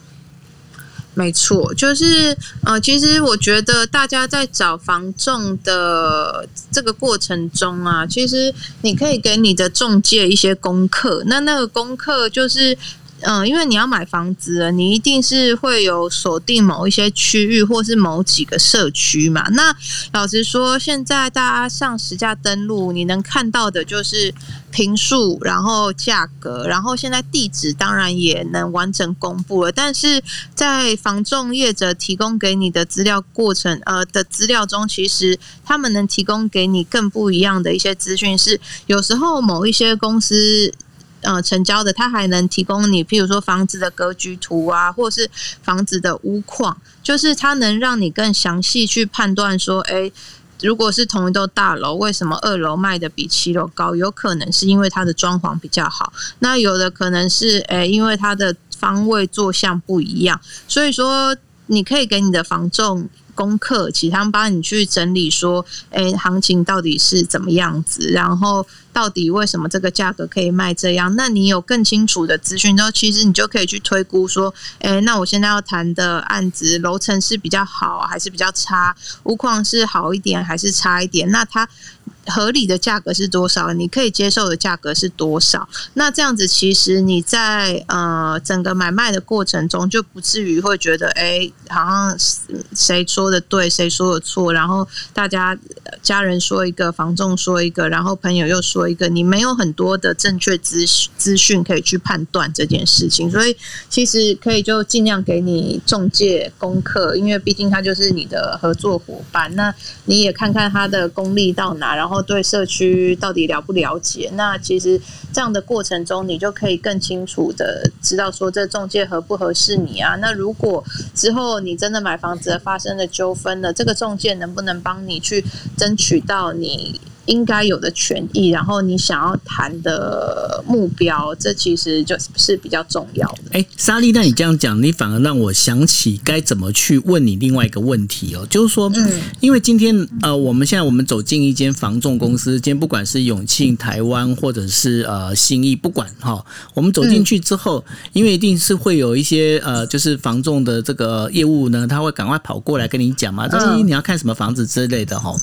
没错，就是呃，其实我觉得大家在找房仲的这个过程中啊，其实你可以给你的中介一些功课。那那个功课就是。嗯，因为你要买房子，你一定是会有锁定某一些区域，或是某几个社区嘛。那老实说，现在大家上实价登录，你能看到的就是平数，然后价格，然后现在地址当然也能完整公布了。但是在房仲业者提供给你的资料过程，呃的资料中，其实他们能提供给你更不一样的一些资讯，是有时候某一些公司。呃，成交的它还能提供你，譬如说房子的格局图啊，或者是房子的屋况，就是它能让你更详细去判断说，哎，如果是同一栋大楼，为什么二楼卖的比七楼高？有可能是因为它的装潢比较好，那有的可能是，哎，因为它的方位坐向不一样。所以说，你可以给你的房仲。功课，其他帮你去整理说，哎，行情到底是怎么样子？然后到底为什么这个价格可以卖这样？那你有更清楚的资讯之后，其实你就可以去推估说，哎，那我现在要谈的案子楼层是比较好还是比较差？屋况是好一点还是差一点？那他。合理的价格是多少？你可以接受的价格是多少？那这样子，其实你在呃整个买卖的过程中，就不至于会觉得，哎，好像谁说的对，谁说的错，然后大家家人说一个，房仲说一个，然后朋友又说一个，你没有很多的正确资资讯可以去判断这件事情，所以其实可以就尽量给你中介功课，因为毕竟他就是你的合作伙伴，那你也看看他的功力到哪，然后。然后对社区到底了不了解？那其实这样的过程中，你就可以更清楚的知道说这中介合不合适你啊？那如果之后你真的买房子发生了纠纷了，这个中介能不能帮你去争取到你应该有的权益，然后你想要谈的目标，这其实就是比较重要的。哎，莎莉，那你这样讲，你反而让我想起该怎么去问你另外一个问题哦，就是说，嗯，因为今天呃，我们现在我们走进一间房仲公司，今天不管是永庆、台湾或者是呃新义，不管哈，我们走进去之后，因为一定是会有一些呃，就是房仲的这个业务呢，他会赶快跑过来跟你讲嘛，这是你要看什么房子之类的哈。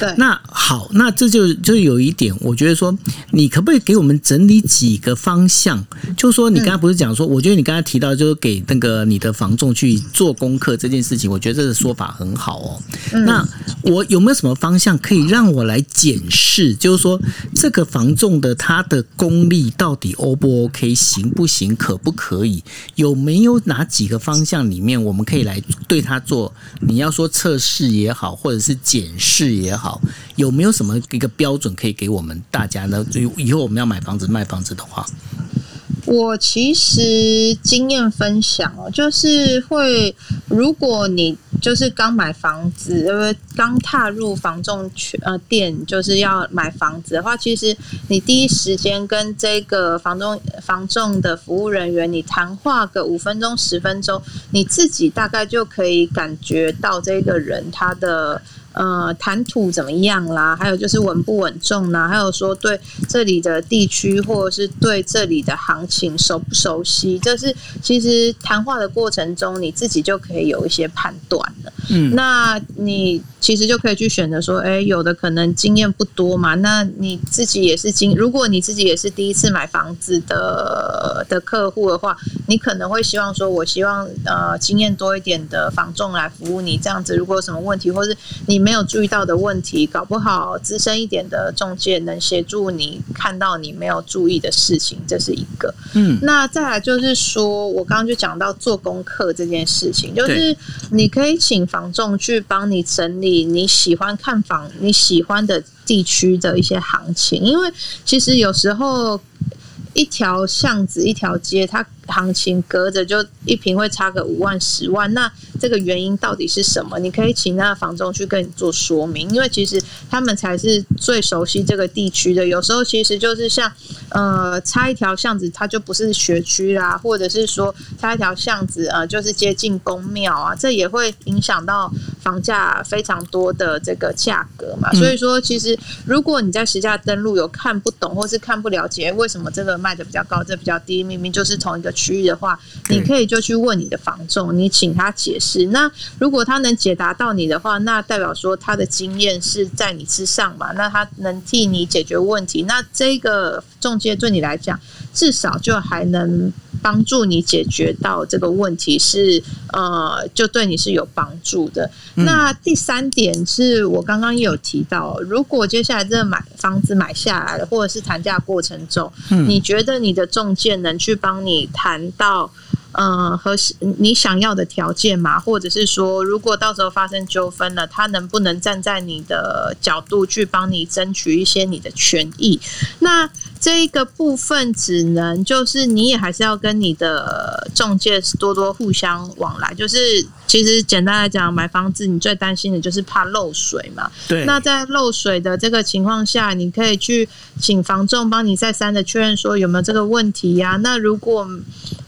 对，那好，那这就就有一点，我觉得说，你可不可以给我们整理几个方向？就说你刚才不是讲说，我觉得你刚才提到就是给那个你的房仲去做功课这件事情，我觉得这个说法很好哦。那我有没有什么方向可以让我来检视？就是说，这个房仲的他的功力到底 O 不 OK，行不行，可不可以？有没有哪几个方向里面我们可以来对他做？你要说测试也好，或者是检视也好，有没有什么一个标准可以给我们大家呢？以以后我们要买房子、卖房子的话。我其实经验分享哦，就是会，如果你就是刚买房子，因为刚踏入房仲圈呃店，就是要买房子的话，其实你第一时间跟这个房仲房仲的服务人员，你谈话个五分钟十分钟，你自己大概就可以感觉到这个人他的。呃，谈吐怎么样啦？还有就是稳不稳重啦？还有说对这里的地区或者是对这里的行情熟不熟悉？这是其实谈话的过程中，你自己就可以有一些判断了。嗯，那你其实就可以去选择说，哎，有的可能经验不多嘛，那你自己也是经，如果你自己也是第一次买房子的的客户的话，你可能会希望说，我希望呃经验多一点的房仲来服务你，这样子如果有什么问题，或是你。没有注意到的问题，搞不好资深一点的中介能协助你看到你没有注意的事情，这是一个。嗯，那再来就是说，我刚刚就讲到做功课这件事情，就是你可以请房仲去帮你整理你喜欢看房、你喜欢的地区的一些行情，因为其实有时候一条巷子、一条街，它行情隔着就一平会差个五万、十万，那。这个原因到底是什么？你可以请那个房东去跟你做说明，因为其实他们才是最熟悉这个地区的。有时候其实就是像呃，差一条巷子，它就不是学区啦，或者是说差一条巷子，呃，就是接近公庙啊，这也会影响到房价非常多的这个价格嘛。所以说，其实如果你在实价登录有看不懂或是看不了解，为什么这个卖的比较高，这比较低，明明就是同一个区域的话，你可以就去问你的房仲，你请他解释。那如果他能解答到你的话，那代表说他的经验是在你之上嘛？那他能替你解决问题，那这个中介对你来讲，至少就还能帮助你解决到这个问题，是呃，就对你是有帮助的。那第三点是我刚刚也有提到，如果接下来这个买房子买下来了，或者是谈价过程中，你觉得你的中介能去帮你谈到？嗯，和你想要的条件嘛，或者是说，如果到时候发生纠纷了，他能不能站在你的角度去帮你争取一些你的权益？那这一个部分只能就是你也还是要跟你的中介多多互相往来。就是其实简单来讲，买房子你最担心的就是怕漏水嘛。对。那在漏水的这个情况下，你可以去请房仲帮你再三的确认说有没有这个问题呀？那如果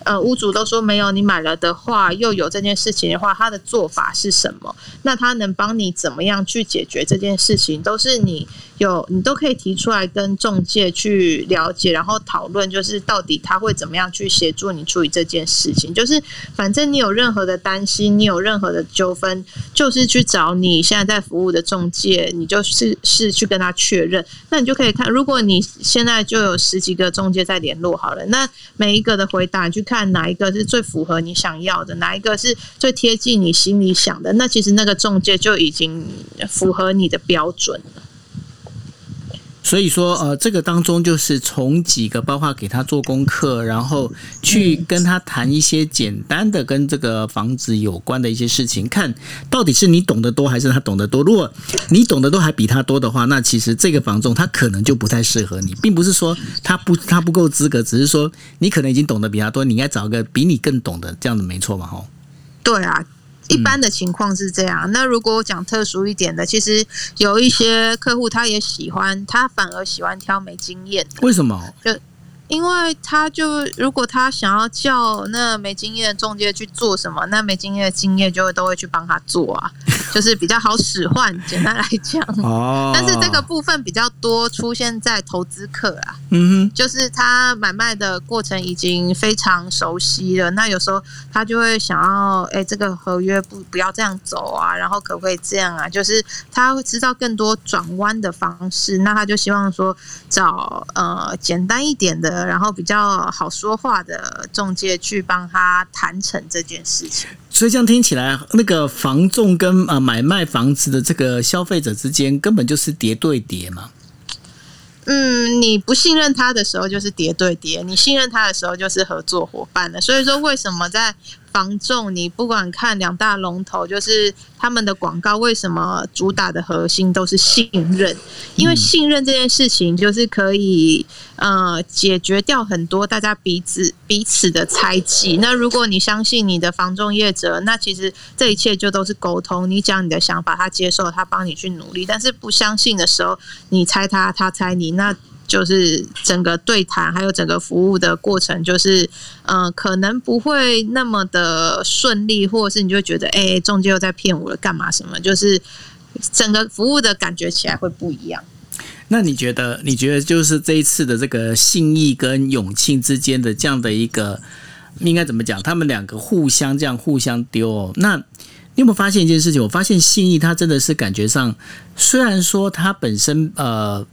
呃，屋主都说没有，你买了的话又有这件事情的话，他的做法是什么？那他能帮你怎么样去解决这件事情？都是你有，你都可以提出来跟中介去了解，然后讨论，就是到底他会怎么样去协助你处理这件事情。就是反正你有任何的担心，你有任何的纠纷，就是去找你现在在服务的中介，你就是是去跟他确认。那你就可以看，如果你现在就有十几个中介在联络好了，那每一个的回答你去看。看哪一个是最符合你想要的，哪一个是最贴近你心里想的，那其实那个中介就已经符合你的标准了。所以说，呃，这个当中就是从几个，包括给他做功课，然后去跟他谈一些简单的跟这个房子有关的一些事情，看到底是你懂得多还是他懂得多。如果你懂得都还比他多的话，那其实这个房仲他可能就不太适合你，并不是说他不他不够资格，只是说你可能已经懂得比他多，你应该找个比你更懂的，这样子没错嘛？吼，对啊。一般的情况是这样。那如果我讲特殊一点的，其实有一些客户他也喜欢，他反而喜欢挑没经验的。为什么？就因为他就如果他想要叫那没经验的中介去做什么，那没经验的经验就会都会去帮他做啊，就是比较好使唤。简单来讲，哦，但是这个部分比较多出现在投资客啊，嗯就是他买卖的过程已经非常熟悉了，那有时候他就会想要，哎、这个合约不不要这样走啊，然后可不可以这样啊？就是他会知道更多转弯的方式，那他就希望说找呃简单一点的，然后比较好说话的中介去帮他谈成这件事情。所以这样听起来，那个房仲跟买卖房子的这个消费者之间根本就是叠对叠嘛。嗯，你不信任他的时候就是叠对叠，你信任他的时候就是合作伙伴了。所以说，为什么在防重，你不管看两大龙头，就是他们的广告，为什么主打的核心都是信任？因为信任这件事情，就是可以呃解决掉很多大家彼此彼此的猜忌。那如果你相信你的防重业者，那其实这一切就都是沟通。你讲你的想法，他接受，他帮你去努力。但是不相信的时候，你猜他，他猜你，那就是整个对谈还有整个服务的过程，就是呃，可能不会那么的顺利，或者是你就觉得，哎、中介又在骗我了，干嘛什么？就是整个服务的感觉起来会不一样。那你觉得？你觉得就是这一次的这个信义跟永庆之间的这样的一个，应该怎么讲？他们两个互相这样互相丢、哦。那你有没有发现一件事情？我发现信义它真的是感觉上，虽然说它本身呃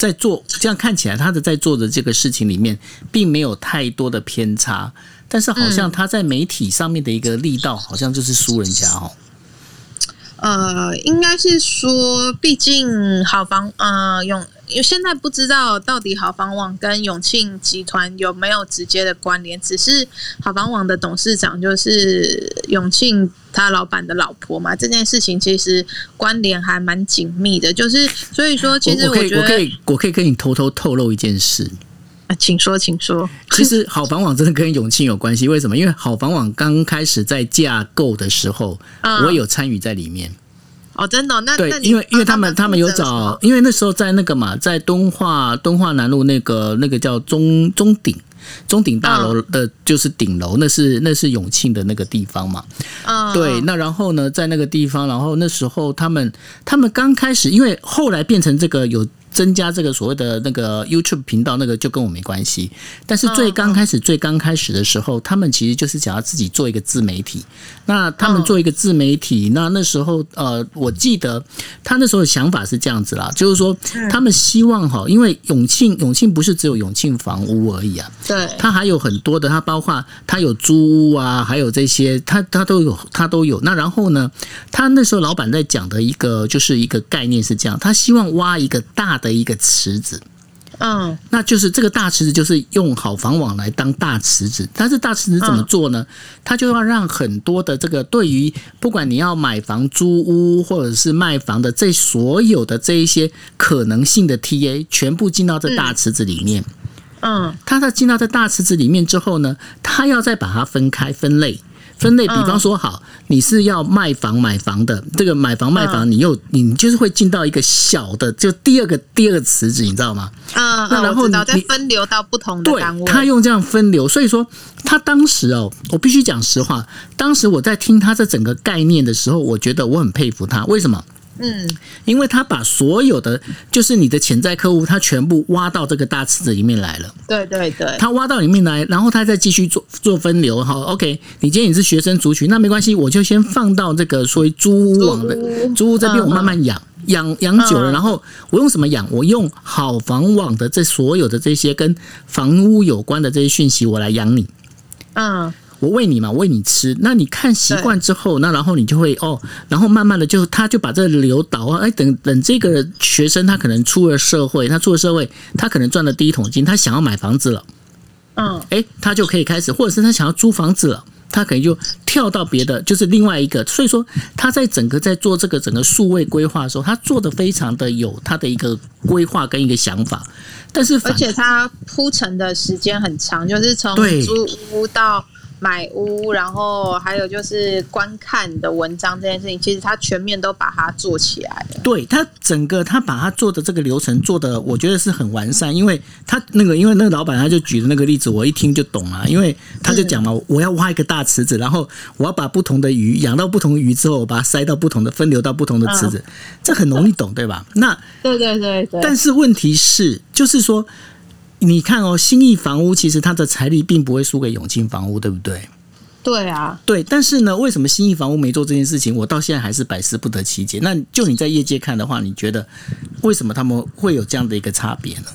在做这样看起来，他的在做的这个事情里面并没有太多的偏差，但是好像他在媒体上面的一个力道，好像就是输人家哦。呃，应该是说，毕竟好房呃用，因为现在不知道到底好房网跟永庆集团有没有直接的关联，只是好房网的董事长就是永庆他老板的老婆嘛，这件事情其实关联还蛮紧密的，就是所以说，其实我我可以觉得，我可以我可以跟你偷偷透露一件事，啊请说，请说，其实好房网真的跟永庆有关系，为什么？因为好房网刚开始在架构的时候，嗯我有参与在里面。哦，真的哦、那对那，因为因为他们他们有找，因为那时候在那个嘛，在敦化敦化南路那个那个叫中中鼎中鼎大楼的，就是顶楼，那是那是永庆的那个地方嘛。啊，对，嗯那然后呢，在那个地方，然后那时候他们他们刚开始，因为后来变成这个有增加这个所谓的那个 YouTube 频道，那个就跟我没关系。但是最刚开始、最刚开始的时候，他们其实就是想要自己做一个自媒体。那他们做一个自媒体，那那时候呃，我记得他那时候的想法是这样子啦，就是说他们希望哈，因为永庆永庆不是只有永庆房屋而已啊，对，他还有很多的，他包括他有租屋啊，还有这些，他他都有，他都有。那然后呢，他那时候老板在讲的一个就是一个概念是这样，他希望挖一个大的一个池子，嗯那就是这个大池子就是用好房网来当大池子，但是大池子怎么做呢？它就要让很多的这个对于不管你要买房、租屋或者是卖房的这所有的这一些可能性的 TA 全部进到这大池子里面。嗯它在进到这大池子里面之后呢，它要再把它分开分类。分类，比方说，好，你是要卖房买房的，这个买房卖房，你又你就是会进到一个小的，就第二个第二个池子，你知道吗？嗯，然后你分流到不同的对单位，，他用这样分流，所以说他当时哦，我必须讲实话，当时我在听他这整个概念的时候，我觉得我很佩服他，为什么？嗯因为他把所有的就是你的潜在客户，他全部挖到这个大池子里面来了。对对对，他挖到里面来，然后他再继续做做分流。好，OK，你今天你是学生族群，那没关系，我就先放到这个所谓租屋网的租屋这边，嗯我慢慢养。养养久了，嗯然后我用什么养？我用好房网的这所有的这些跟房屋有关的这些讯息，我来养你。嗯我喂你嘛，喂你吃。那你看习惯之后，那然后你就会哦，然后慢慢的就他就把这个流导啊，哎，等等这个学生他可能出了社会，他出了社会，他可能赚了第一桶金，他想要买房子了。嗯哎，他就可以开始，或者是他想要租房子了，他可能就跳到别的，就是另外一个。所以说，他在整个在做这个整个数位规划的时候，他做的非常的有他的一个规划跟一个想法。但是而且他铺陈的时间很长，就是从对租屋到买屋，然后还有就是观看的文章这件事情，其实他全面都把它做起来了。对他整个他把他做的这个流程做的，我觉得是很完善。因为他那个，因为那个老板他就举的那个例子，我一听就懂了。因为他就讲嘛，我要挖一个大池子，然后我要把不同的鱼养到不同的鱼之后，我把它塞到不同的分流到不同的池子，这很容易懂，对吧？那对对对对。但是问题是，就是说。你看哦，新意房屋其实它的财力并不会输给永庆房屋，对不对？对啊，对。但是呢，为什么新意房屋没做这件事情？我到现在还是百思不得其解。那就你在业界看的话，你觉得为什么他们会有这样的一个差别呢？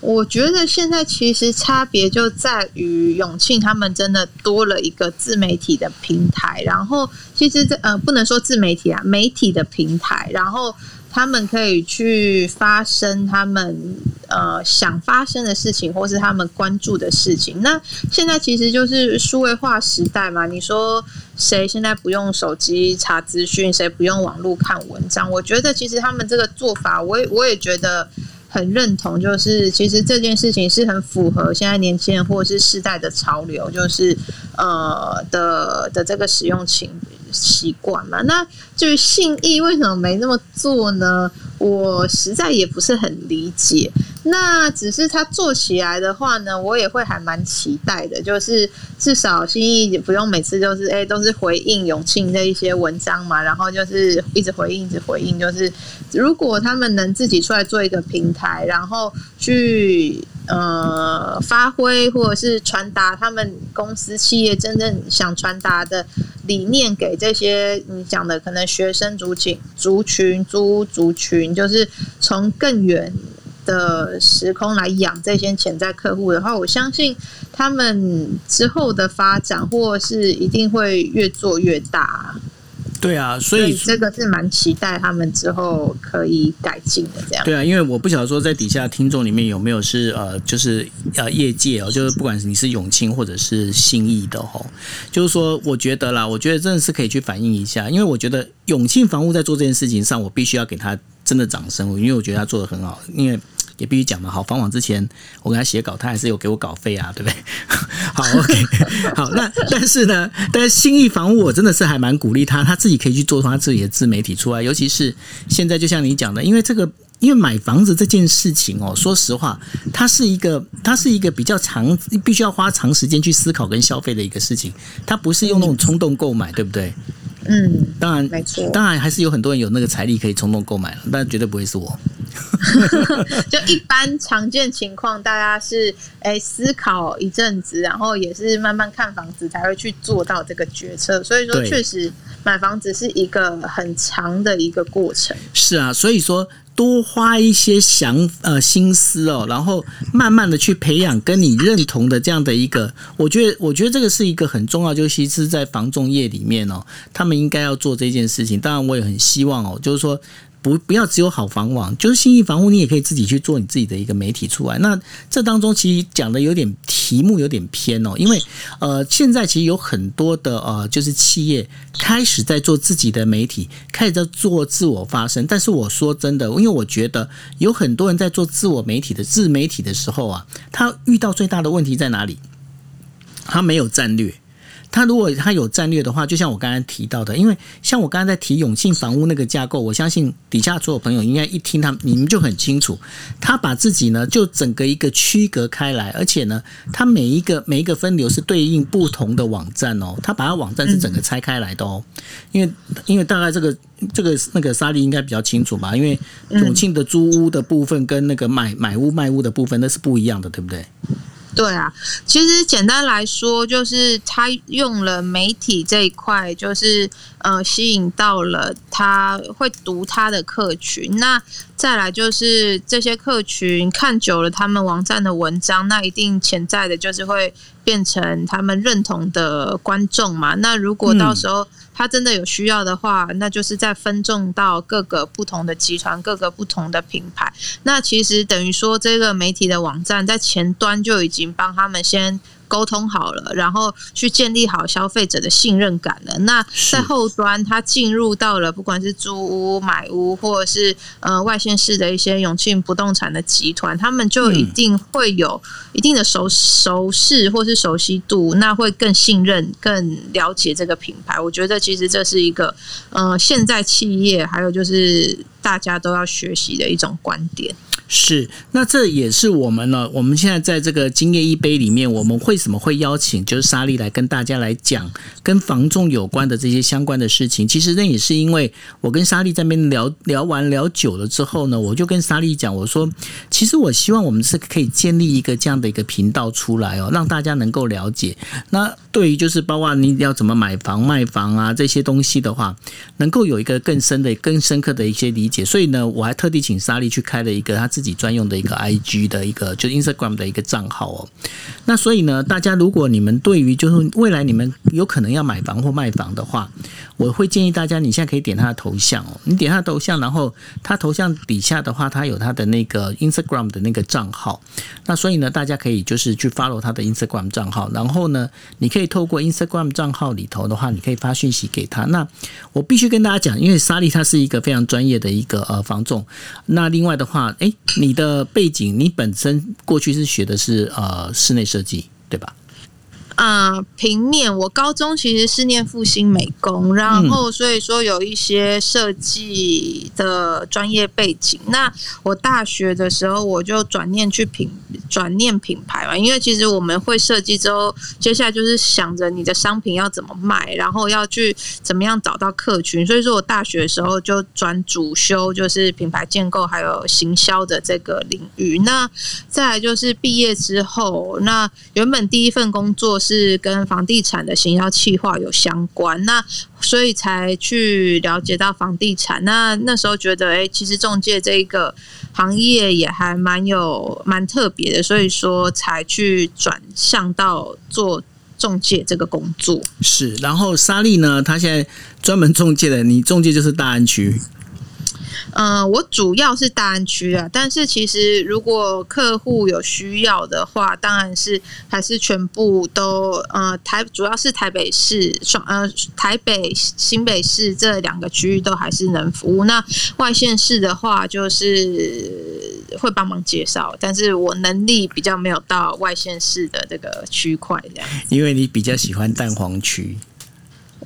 我觉得现在其实差别就在于永庆他们真的多了一个自媒体的平台，然后其实这呃不能说自媒体啊，媒体的平台，然后。他们可以去发生他们呃想发生的事情，或是他们关注的事情。那现在其实就是数位化时代嘛。你说谁现在不用手机查资讯，谁不用网络看文章？我觉得其实他们这个做法，我也我也觉得很认同。就是其实这件事情是很符合现在年轻人或者是世代的潮流，就是呃的的这个使用情。习惯嘛，那至于信义为什么没那么做呢？我实在也不是很理解。那只是他做起来的话呢，我也会还蛮期待的。就是至少信义不用每次就是哎都是回应永庆的一些文章嘛，然后就是一直回应，一直回应。就是如果他们能自己出来做一个平台，然后去。呃，发挥或者是传达他们公司企业真正想传达的理念给这些你讲的可能学生族群、族群、租族群，就是从更远的时空来养这些潜在客户的话，我相信他们之后的发展或是一定会越做越大。对啊，所以这个是蛮期待他们之后可以改进的这样。对啊，因为我不晓得说在底下听众里面有没有是呃，就是呃业界哦，就是不管是你是永庆或者是新义的哦，就是说我觉得啦，我觉得真的是可以去反映一下，因为我觉得永庆房屋在做这件事情上，我必须要给他真的掌声，因为我觉得他做的很好，因为。也必须讲嘛，好，访网之前我跟他写稿，他还是有给我稿费啊，对不对？好，OK，好，那但是呢，但是新意房屋我真的是还蛮鼓励他，他自己可以去做他自己的自媒体出来，尤其是现在就像你讲的，因为这个，因为买房子这件事情哦，说实话，它是一个，它是一个比较长，必须要花长时间去思考跟消费的一个事情，它不是用那种冲动购买，对不对？嗯，当然没错，当然还是有很多人有那个财力可以冲动购买了，但绝对不会是我。就一般常见情况，大家是哎思考一阵子，然后也是慢慢看房子才会去做到这个决策。所以说，确实买房子是一个很长的一个过程。是啊，所以说多花一些想呃心思哦，然后慢慢的去培养跟你认同的这样的一个，我觉得我觉得这个是一个很重要，就是是在房仲业里面哦，他们应该要做这件事情。当然，我也很希望哦，就是说。不，不要只有好房网，就是新意房屋，你也可以自己去做你自己的一个媒体出来。那这当中其实讲的有点题目有点偏哦，因为呃，现在其实有很多的呃，就是企业开始在做自己的媒体，开始在做自我发声。但是我说真的，因为我觉得有很多人在做自我媒体的自媒体的时候啊，他遇到最大的问题在哪里？他没有战略。他如果他有战略的话，就像我刚才提到的，因为像我刚才在提永庆房屋那个架构，我相信底下所有朋友应该一听他，你们就很清楚，他把自己呢就整个一个区隔开来，而且呢，他每一个每一个分流是对应不同的网站哦，他把它网站是整个拆开来的哦，因为因为大概这个这个那个沙利应该比较清楚吧，因为永庆的租屋的部分跟那个买买屋卖屋的部分那是不一样的，对不对？对啊，其实简单来说，就是他用了媒体这一块，就是呃，吸引到了他会读他的客群。那再来就是这些客群看久了他们网站的文章，那一定潜在的就是会变成他们认同的观众嘛。那如果到时候。他真的有需要的话，那就是在分众到各个不同的集团、各个不同的品牌。那其实等于说，这个媒体的网站在前端就已经帮他们先沟通好了，然后去建立好消费者的信任感了。那在后端，他进入到了不管是租屋、买屋，或者是呃外县市的一些永庆不动产的集团，他们就一定会有一定的熟熟识或是熟悉度，那会更信任、更了解这个品牌。我觉得其实这是一个呃现在企业还有就是大家都要学习的一种观点。是，那这也是我们呢。我们现在在这个今夜一杯里面，我们为什么会邀请就是莎莉来跟大家来讲跟房仲有关的这些相关的事情？其实那也是因为我跟莎莉在那边聊聊完聊久了之后呢，我就跟莎莉讲，我说其实我希望我们是可以建立一个这样的一个频道出来哦，让大家能够了解。那对于就是包括你要怎么买房卖房啊这些东西的话，能够有一个更深的、更深刻的一些理解。所以呢，我还特地请莎莉去开了一个他。自己专用的一个 I G 的一个就是 Instagram 的一个账号哦，那所以呢，大家如果你们对于就是未来你们有可能要买房或卖房的话，我会建议大家，你现在可以点他的头像哦，你点他的头像，然后他头像底下的话，他有他的那个 Instagram 的那个账号，那所以呢，大家可以就是去 follow 他的 Instagram 账号，然后呢，你可以透过 Instagram 账号里头的话，你可以发讯息给他。那我必须跟大家讲，因为莎莉他是一个非常专业的一个呃房仲，那另外的话，哎。你的背景，你本身过去是学的是呃室内设计，对吧？啊，平面。我高中其实是念复兴美工，然后所以说有一些设计的专业背景。那我大学的时候，我就转念去品转念品牌嘛，因为其实我们会设计之后，接下来就是想着你的商品要怎么卖，然后要去怎么样找到客群。所以说我大学的时候就转主修就是品牌建构还有行销的这个领域。那再来就是毕业之后，那原本第一份工作。是跟房地产的行销企划有相关，那所以才去了解到房地产。那那时候觉得，哎，其实中介这一个行业也还蛮有蛮特别的，所以说才去转向到做中介这个工作。是，然后莎莉呢，她现在专门中介的，你中介就是大安区。嗯，我主要是大安区啊，但是其实如果客户有需要的话，当然是还是全部都呃台主要是台北市双呃台北新北市这两个区域都还是能服务。那外县市的话，就是会帮忙介绍，但是我能力比较没有到外县市的这个区块这样。因为你比较喜欢蛋黄区。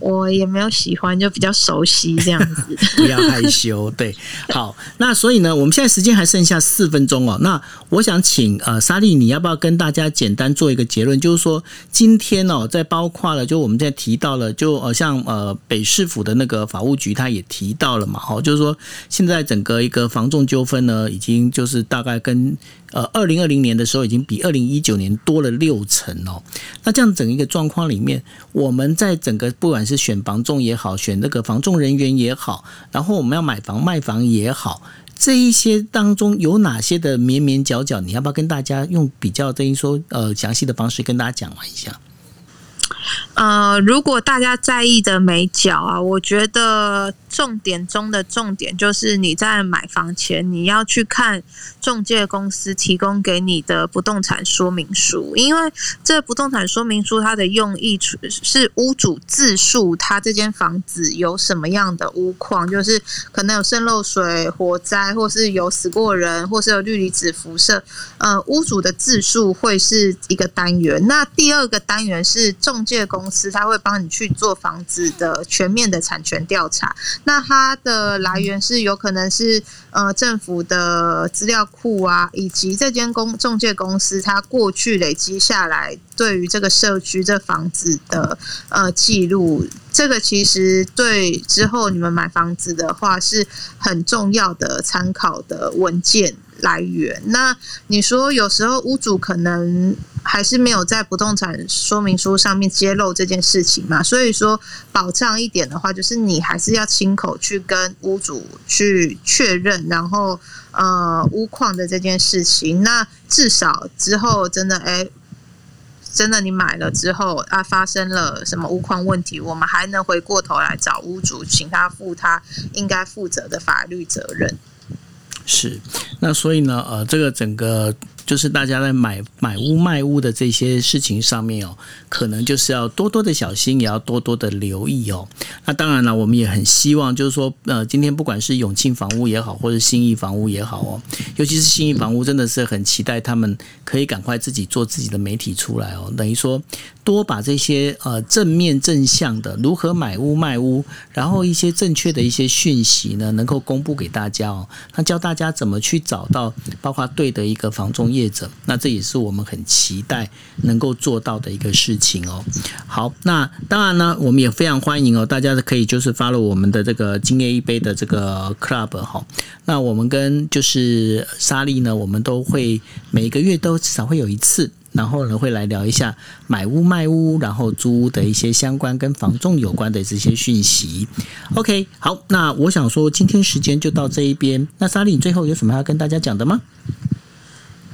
我也没有喜欢，就比较熟悉这样子。不要害羞，对，好。那所以呢，我们现在时间还剩下四分钟哦。那我想请呃莎莉，你要不要跟大家简单做一个结论？就是说，今天哦，在包括了，就我们在提到了，就呃像呃北市府的那个法务局，他也提到了嘛，哦，就是说现在整个一个房仲纠纷呢，已经就是大概跟。呃，二零二零年的时候已经比二零一九年多了六成哦。那这样整一个状况里面，我们在整个不管是选房仲也好，选那个房仲人员也好，然后我们要买房卖房也好，这一些当中有哪些的绵绵角角，你要不要跟大家用比较等于说呃详细的方式跟大家讲完一下？呃，如果大家在意的美角啊，我觉得重点中的重点就是你在买房前你要去看中介公司提供给你的不动产说明书，因为这不动产说明书它的用意是屋主自述他这间房子有什么样的屋况，就是可能有渗漏水、火灾，或是有死过人，或是有氯离子辐射。呃，屋主的自述会是一个单元，那第二个单元是中介公。公司他会帮你去做房子的全面的产权调查，那它的来源是有可能是呃政府的资料库啊，以及这间公中介公司它过去累积下来对于这个社区这房子的呃记录，这个其实对之后你们买房子的话是很重要的参考的文件。来源，那你说有时候屋主可能还是没有在不动产说明书上面揭露这件事情嘛？所以说保障一点的话，就是你还是要亲口去跟屋主去确认，然后呃屋况的这件事情。那至少之后真的哎，真的你买了之后啊，发生了什么屋况问题，我们还能回过头来找屋主，请他负他应该负责的法律责任。是，那所以呢，呃，这个整个就是大家在买买屋卖屋的这些事情上面哦，可能就是要多多的小心，也要多多的留意哦。那当然了，我们也很希望，就是说，呃，今天不管是永庆房屋也好，或者新义房屋也好哦，尤其是新义房屋，真的是很期待他们可以赶快自己做自己的媒体出来哦，等于说多把这些呃正面正向的如何买屋卖屋，然后一些正确的一些讯息呢，能够公布给大家哦，那教大家怎么去找到包括对的一个房中业者，那这也是我们很期待能够做到的一个事情哦。好，那当然呢，我们也非常欢迎哦，大家可以就是发了我们的这个今夜一杯的这个 club 哈。那我们跟就是莎莉呢，我们都会每个月都至少会有一次。然后呢，会来聊一下买屋卖屋，然后租屋的一些相关跟房仲有关的这些讯息。OK，好，那我想说，今天时间就到这一边。那莎莉，你最后有什么要跟大家讲的吗？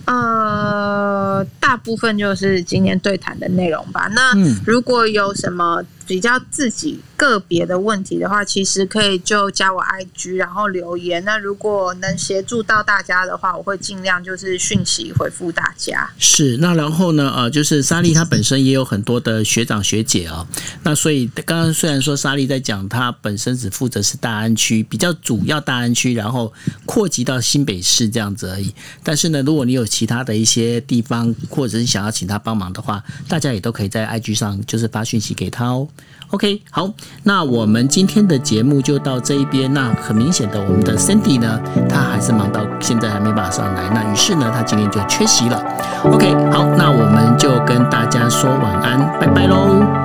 呃，大部分就是今天对谈的内容吧。那如果有什么比较自己个别的问题的话，其实可以就加我 IG，然后留言。那如果能协助到大家的话，我会尽量就是讯息回复大家。是，那然后呢？呃，就是莎莉她本身也有很多的学长学姐啊。那所以刚刚虽然说莎莉在讲，她本身只负责是大安区比较主要大安区，然后扩及到新北市这样子而已。但是呢，如果你有其他的一些地方，或者是想要请他帮忙的话，大家也都可以在 IG 上就是发讯息给他哦。OK，好，那我们今天的节目就到这一边。那很明显的，我们的 Cindy 呢，他还是忙到现在还没办法上来。那于是呢，他今天就缺席了。OK，好，那我们就跟大家说晚安，拜拜喽。